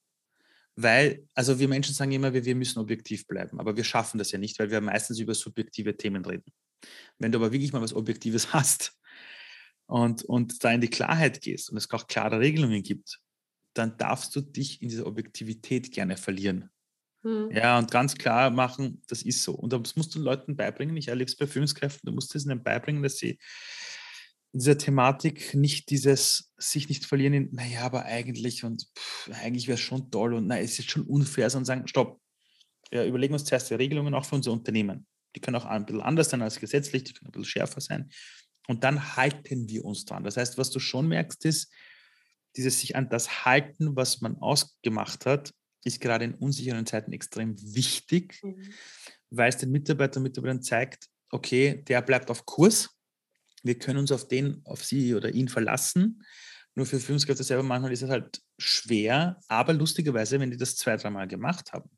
weil, also wir Menschen sagen immer, wir, wir müssen objektiv bleiben, aber wir schaffen das ja nicht, weil wir meistens über subjektive Themen reden. Wenn du aber wirklich mal was Objektives hast und, und da in die Klarheit gehst und es auch klare Regelungen gibt, dann darfst du dich in dieser Objektivität gerne verlieren. Hm. Ja, und ganz klar machen, das ist so. Und das musst du Leuten beibringen. Ich erlebe es bei Führungskräften, du musst es ihnen beibringen, dass sie dieser Thematik nicht dieses sich nicht verlieren in, naja, aber eigentlich und pff, eigentlich wäre es schon toll und nein, es ist schon unfair, sondern sagen, stopp, wir überlegen uns zuerst die Regelungen auch für unser Unternehmen. Die können auch ein bisschen anders sein als gesetzlich, die können ein bisschen schärfer sein. Und dann halten wir uns dran. Das heißt, was du schon merkst, ist, dieses sich an das halten, was man ausgemacht hat, ist gerade in unsicheren Zeiten extrem wichtig, mhm. weil es den Mitarbeiter und Mitarbeitern zeigt, okay, der bleibt auf Kurs, wir können uns auf den, auf sie oder ihn verlassen. Nur für Führungskräfte selber manchmal ist es halt schwer, aber lustigerweise, wenn die das zwei, dreimal gemacht haben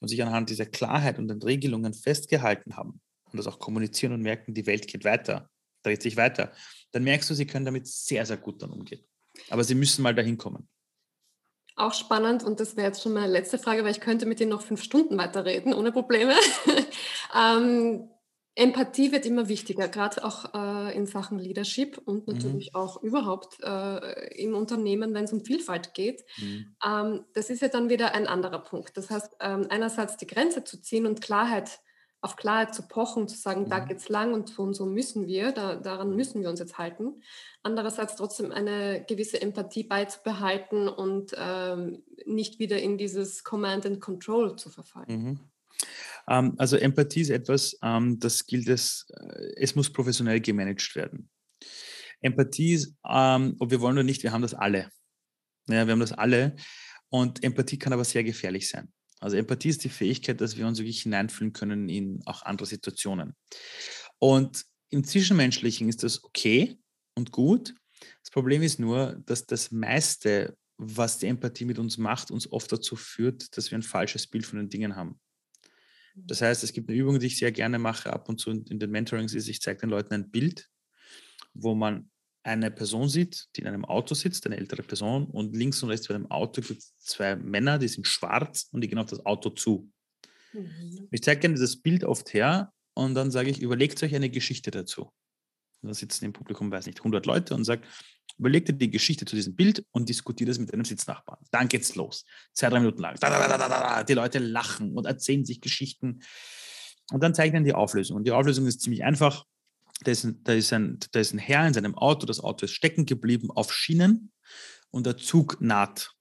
und sich anhand dieser Klarheit und den Regelungen festgehalten haben und das auch kommunizieren und merken, die Welt geht weiter, dreht sich weiter, dann merkst du, sie können damit sehr, sehr gut dann umgehen. Aber sie müssen mal dahin kommen. Auch spannend und das wäre jetzt schon meine letzte Frage, weil ich könnte mit dir noch fünf Stunden weiterreden, ohne Probleme. ähm, Empathie wird immer wichtiger, gerade auch äh, in Sachen Leadership und mhm. natürlich mhm. auch überhaupt äh, im Unternehmen, wenn es um Vielfalt geht. Mhm. Ähm, das ist ja dann wieder ein anderer Punkt. Das heißt, ähm, einerseits die Grenze zu ziehen und Klarheit auf Klarheit zu pochen, zu sagen, mhm. da geht's lang und so und so müssen wir, da, daran müssen wir uns jetzt halten. Andererseits trotzdem eine gewisse Empathie beizubehalten und ähm, nicht wieder in dieses Command and Control zu verfallen. Ähm, also Empathie ist etwas, ähm, das gilt es, äh, es muss professionell gemanagt werden. Empathie ist, ähm, ob wir wollen oder nicht, wir haben das alle. Ja, wir haben das alle. Und Empathie kann aber sehr gefährlich sein. Also Empathie ist die Fähigkeit, dass wir uns wirklich hineinfühlen können in auch andere Situationen. Und im Zwischenmenschlichen ist das okay und gut. Das Problem ist nur, dass das meiste, was die Empathie mit uns macht, uns oft dazu führt, dass wir ein falsches Bild von den Dingen haben. Das heißt, es gibt eine Übung, die ich sehr gerne mache ab und zu in den Mentorings, ist, ich zeige den Leuten ein Bild, wo man eine Person sieht, die in einem Auto sitzt, eine ältere Person, und links und rechts bei dem Auto gibt es zwei Männer, die sind schwarz und die gehen auf das Auto zu. Mhm. Ich zeige gerne dieses Bild oft her und dann sage ich, überlegt euch eine Geschichte dazu. Da sitzen im Publikum, weiß nicht, 100 Leute und sagt, überlegt dir die Geschichte zu diesem Bild und diskutiert es mit einem Sitznachbarn. Dann geht's los. Zwei, drei Minuten lang. Die Leute lachen und erzählen sich Geschichten. Und dann zeichnen die Auflösung. Und die Auflösung ist ziemlich einfach da ist, ein, da, ist ein, da ist ein Herr in seinem Auto, das Auto ist stecken geblieben auf Schienen und der Zug naht.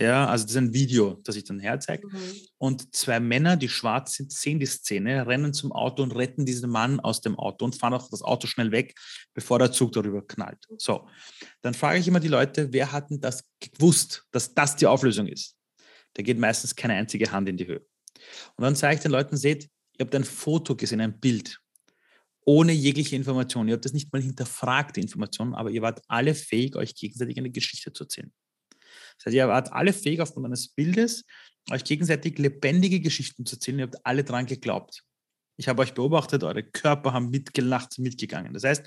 Ja, also das ist ein Video, das ich dann herzeige. Mhm. Und zwei Männer, die schwarz sind, sehen die Szene, rennen zum Auto und retten diesen Mann aus dem Auto und fahren auch das Auto schnell weg, bevor der Zug darüber knallt. So, dann frage ich immer die Leute, wer hat denn das gewusst, dass das die Auflösung ist? Da geht meistens keine einzige Hand in die Höhe. Und dann sage ich den Leuten, seht, ihr habt ein Foto gesehen, ein Bild ohne jegliche Information. Ihr habt das nicht mal hinterfragt, die Informationen, aber ihr wart alle fähig, euch gegenseitig eine Geschichte zu erzählen. Das heißt, ihr wart alle fähig, aufgrund eines Bildes euch gegenseitig lebendige Geschichten zu erzählen. Ihr habt alle dran geglaubt. Ich habe euch beobachtet, eure Körper haben mitgelacht, mitgegangen. Das heißt,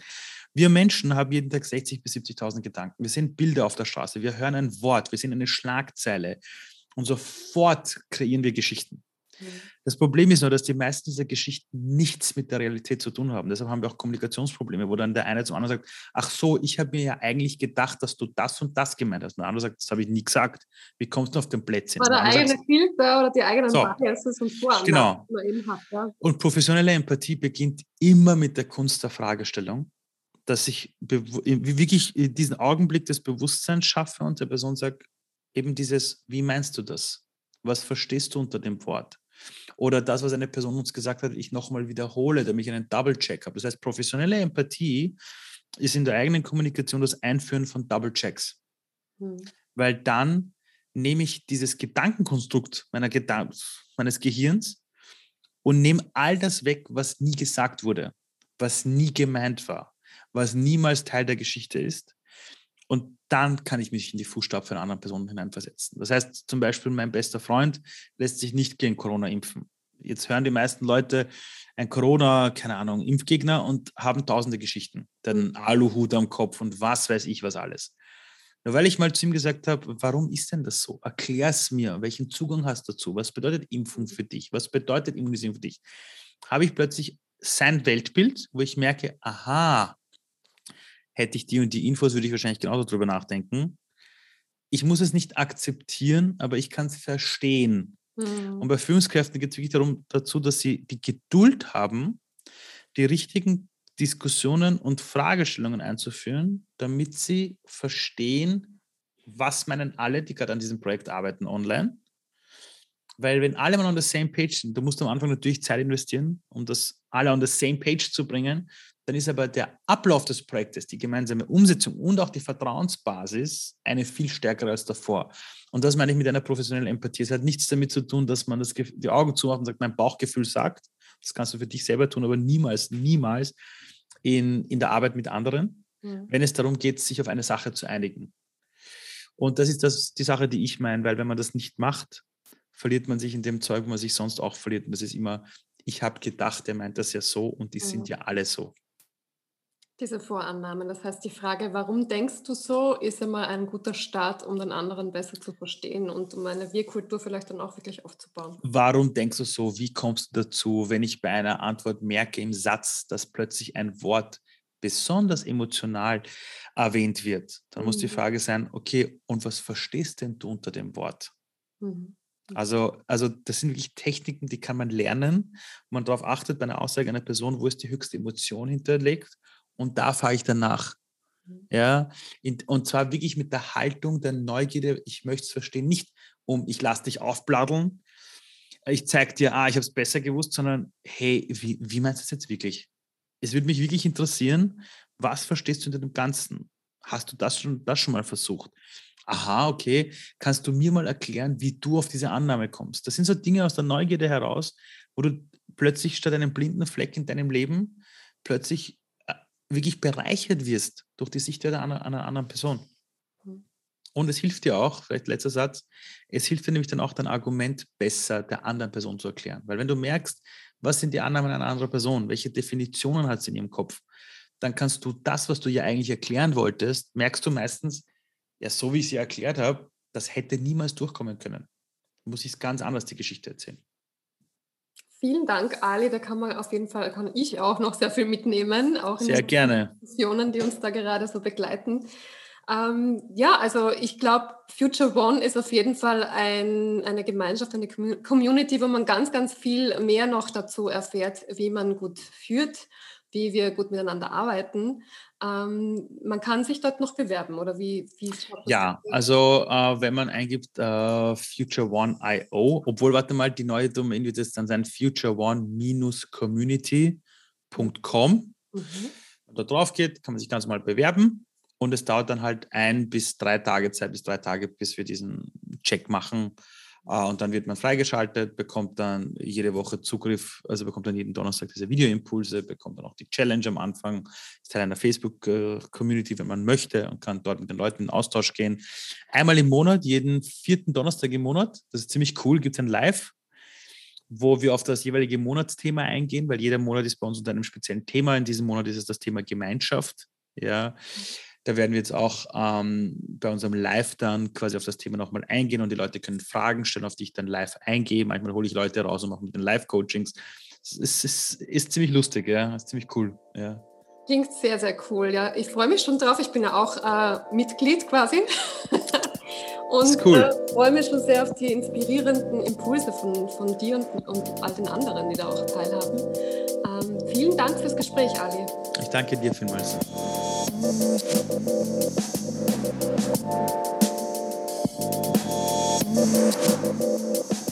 wir Menschen haben jeden Tag 60.000 bis 70.000 Gedanken. Wir sehen Bilder auf der Straße, wir hören ein Wort, wir sehen eine Schlagzeile und sofort kreieren wir Geschichten. Mhm. Das Problem ist nur, dass die meisten dieser Geschichten nichts mit der Realität zu tun haben. Deshalb haben wir auch Kommunikationsprobleme, wo dann der eine zum anderen sagt, ach so, ich habe mir ja eigentlich gedacht, dass du das und das gemeint hast. Und der andere sagt, das habe ich nie gesagt. Wie kommst du auf den Plätzchen? War der eigene sagt, Filter oder die eigenen so, Biases und Vorannahmen, genau. man eben hat. Ja. Und professionelle Empathie beginnt immer mit der Kunst der Fragestellung dass ich wirklich diesen Augenblick des Bewusstseins schaffe und der Person sagt, eben dieses, wie meinst du das? Was verstehst du unter dem Wort? Oder das, was eine Person uns gesagt hat, ich nochmal wiederhole, damit ich einen Double-Check habe. Das heißt, professionelle Empathie ist in der eigenen Kommunikation das Einführen von Double-Checks. Hm. Weil dann nehme ich dieses Gedankenkonstrukt meiner Gedan meines Gehirns und nehme all das weg, was nie gesagt wurde, was nie gemeint war, was niemals Teil der Geschichte ist. Und dann kann ich mich in die Fußstapfen einer anderen Person hineinversetzen. Das heißt zum Beispiel, mein bester Freund lässt sich nicht gegen Corona impfen. Jetzt hören die meisten Leute ein Corona, keine Ahnung, Impfgegner und haben tausende Geschichten. Dann. Aluhut am Kopf und was weiß ich was alles. Nur weil ich mal zu ihm gesagt habe, warum ist denn das so? Erklär es mir, welchen Zugang hast du dazu? Was bedeutet Impfung für dich? Was bedeutet Immunisierung für dich? Habe ich plötzlich sein Weltbild, wo ich merke, aha, hätte ich die und die Infos, würde ich wahrscheinlich genauso drüber nachdenken. Ich muss es nicht akzeptieren, aber ich kann es verstehen. Mhm. Und bei Führungskräften geht es wirklich darum, dazu, dass sie die Geduld haben, die richtigen Diskussionen und Fragestellungen einzuführen, damit sie verstehen, was meinen alle, die gerade an diesem Projekt arbeiten, online. Weil wenn alle mal on the same page sind, du musst am Anfang natürlich Zeit investieren, um das alle on the same page zu bringen, dann ist aber der Ablauf des Projektes, die gemeinsame Umsetzung und auch die Vertrauensbasis eine viel stärkere als davor. Und das meine ich mit einer professionellen Empathie. Es hat nichts damit zu tun, dass man das, die Augen zumacht und sagt, mein Bauchgefühl sagt, das kannst du für dich selber tun, aber niemals, niemals in, in der Arbeit mit anderen, mhm. wenn es darum geht, sich auf eine Sache zu einigen. Und das ist das, die Sache, die ich meine, weil wenn man das nicht macht, verliert man sich in dem Zeug, wo man sich sonst auch verliert. Und das ist immer, ich habe gedacht, er meint das ja so und die mhm. sind ja alle so. Diese Vorannahmen, das heißt, die Frage, warum denkst du so, ist immer ein guter Start, um den anderen besser zu verstehen und um eine Wir-Kultur vielleicht dann auch wirklich aufzubauen. Warum denkst du so? Wie kommst du dazu, wenn ich bei einer Antwort merke im Satz, dass plötzlich ein Wort besonders emotional erwähnt wird? Dann mhm. muss die mhm. Frage sein, okay, und was verstehst denn du unter dem Wort? Mhm. Also, also das sind wirklich Techniken, die kann man lernen. Wenn man darauf achtet, bei einer Aussage einer Person, wo ist die höchste Emotion hinterlegt und da fahre ich danach. Mhm. Ja, und zwar wirklich mit der Haltung der Neugierde, ich möchte es verstehen, nicht um, ich lasse dich aufbladdeln, ich zeige dir, ah, ich habe es besser gewusst, sondern hey, wie, wie meinst du das jetzt wirklich? Es würde mich wirklich interessieren, was verstehst du unter dem Ganzen? Hast du das schon, das schon mal versucht? aha, okay, kannst du mir mal erklären, wie du auf diese Annahme kommst? Das sind so Dinge aus der Neugierde heraus, wo du plötzlich statt einem blinden Fleck in deinem Leben plötzlich wirklich bereichert wirst durch die Sicht einer, einer anderen Person. Mhm. Und es hilft dir auch, vielleicht letzter Satz, es hilft dir nämlich dann auch dein Argument besser der anderen Person zu erklären. Weil wenn du merkst, was sind die Annahmen einer anderen Person, welche Definitionen hat sie in ihrem Kopf, dann kannst du das, was du ihr eigentlich erklären wolltest, merkst du meistens, ja, so wie ich sie erklärt habe, das hätte niemals durchkommen können. Muss ich es ganz anders die Geschichte erzählen. Vielen Dank, Ali. Da kann man auf jeden Fall, kann ich auch noch sehr viel mitnehmen, auch in sehr den gerne. Diskussionen, die uns da gerade so begleiten. Ähm, ja, also ich glaube, Future One ist auf jeden Fall ein, eine Gemeinschaft, eine Community, wo man ganz, ganz viel mehr noch dazu erfährt, wie man gut führt, wie wir gut miteinander arbeiten. Ähm, man kann sich dort noch bewerben oder wie? wie ja, also äh, wenn man eingibt äh, Future One IO, obwohl, warte mal, die neue Domain wird jetzt dann sein Future One-Community.com. Mhm. Wenn da drauf geht, kann man sich ganz mal bewerben und es dauert dann halt ein bis drei Tage, zwei bis drei Tage, bis wir diesen Check machen. Uh, und dann wird man freigeschaltet, bekommt dann jede Woche Zugriff, also bekommt dann jeden Donnerstag diese Videoimpulse, bekommt dann auch die Challenge am Anfang, ist Teil einer Facebook-Community, wenn man möchte und kann dort mit den Leuten in Austausch gehen. Einmal im Monat, jeden vierten Donnerstag im Monat, das ist ziemlich cool, gibt es ein Live, wo wir auf das jeweilige Monatsthema eingehen, weil jeder Monat ist bei uns unter einem speziellen Thema. In diesem Monat ist es das Thema Gemeinschaft. Ja. Da werden wir jetzt auch ähm, bei unserem Live dann quasi auf das Thema nochmal eingehen und die Leute können Fragen stellen, auf die ich dann live eingehe. Manchmal hole ich Leute raus und mache mit den Live-Coachings. Es ist, ist, ist, ziemlich lustig, ja, ist ziemlich cool, ja. Klingt sehr, sehr cool, ja. Ich freue mich schon drauf. Ich bin ja auch äh, Mitglied quasi. und cool. äh, freue mich schon sehr auf die inspirierenden Impulse von, von dir und, und all den anderen, die da auch teilhaben. Ähm, vielen Dank fürs Gespräch, Ali. Ich danke dir vielmals. Thank you.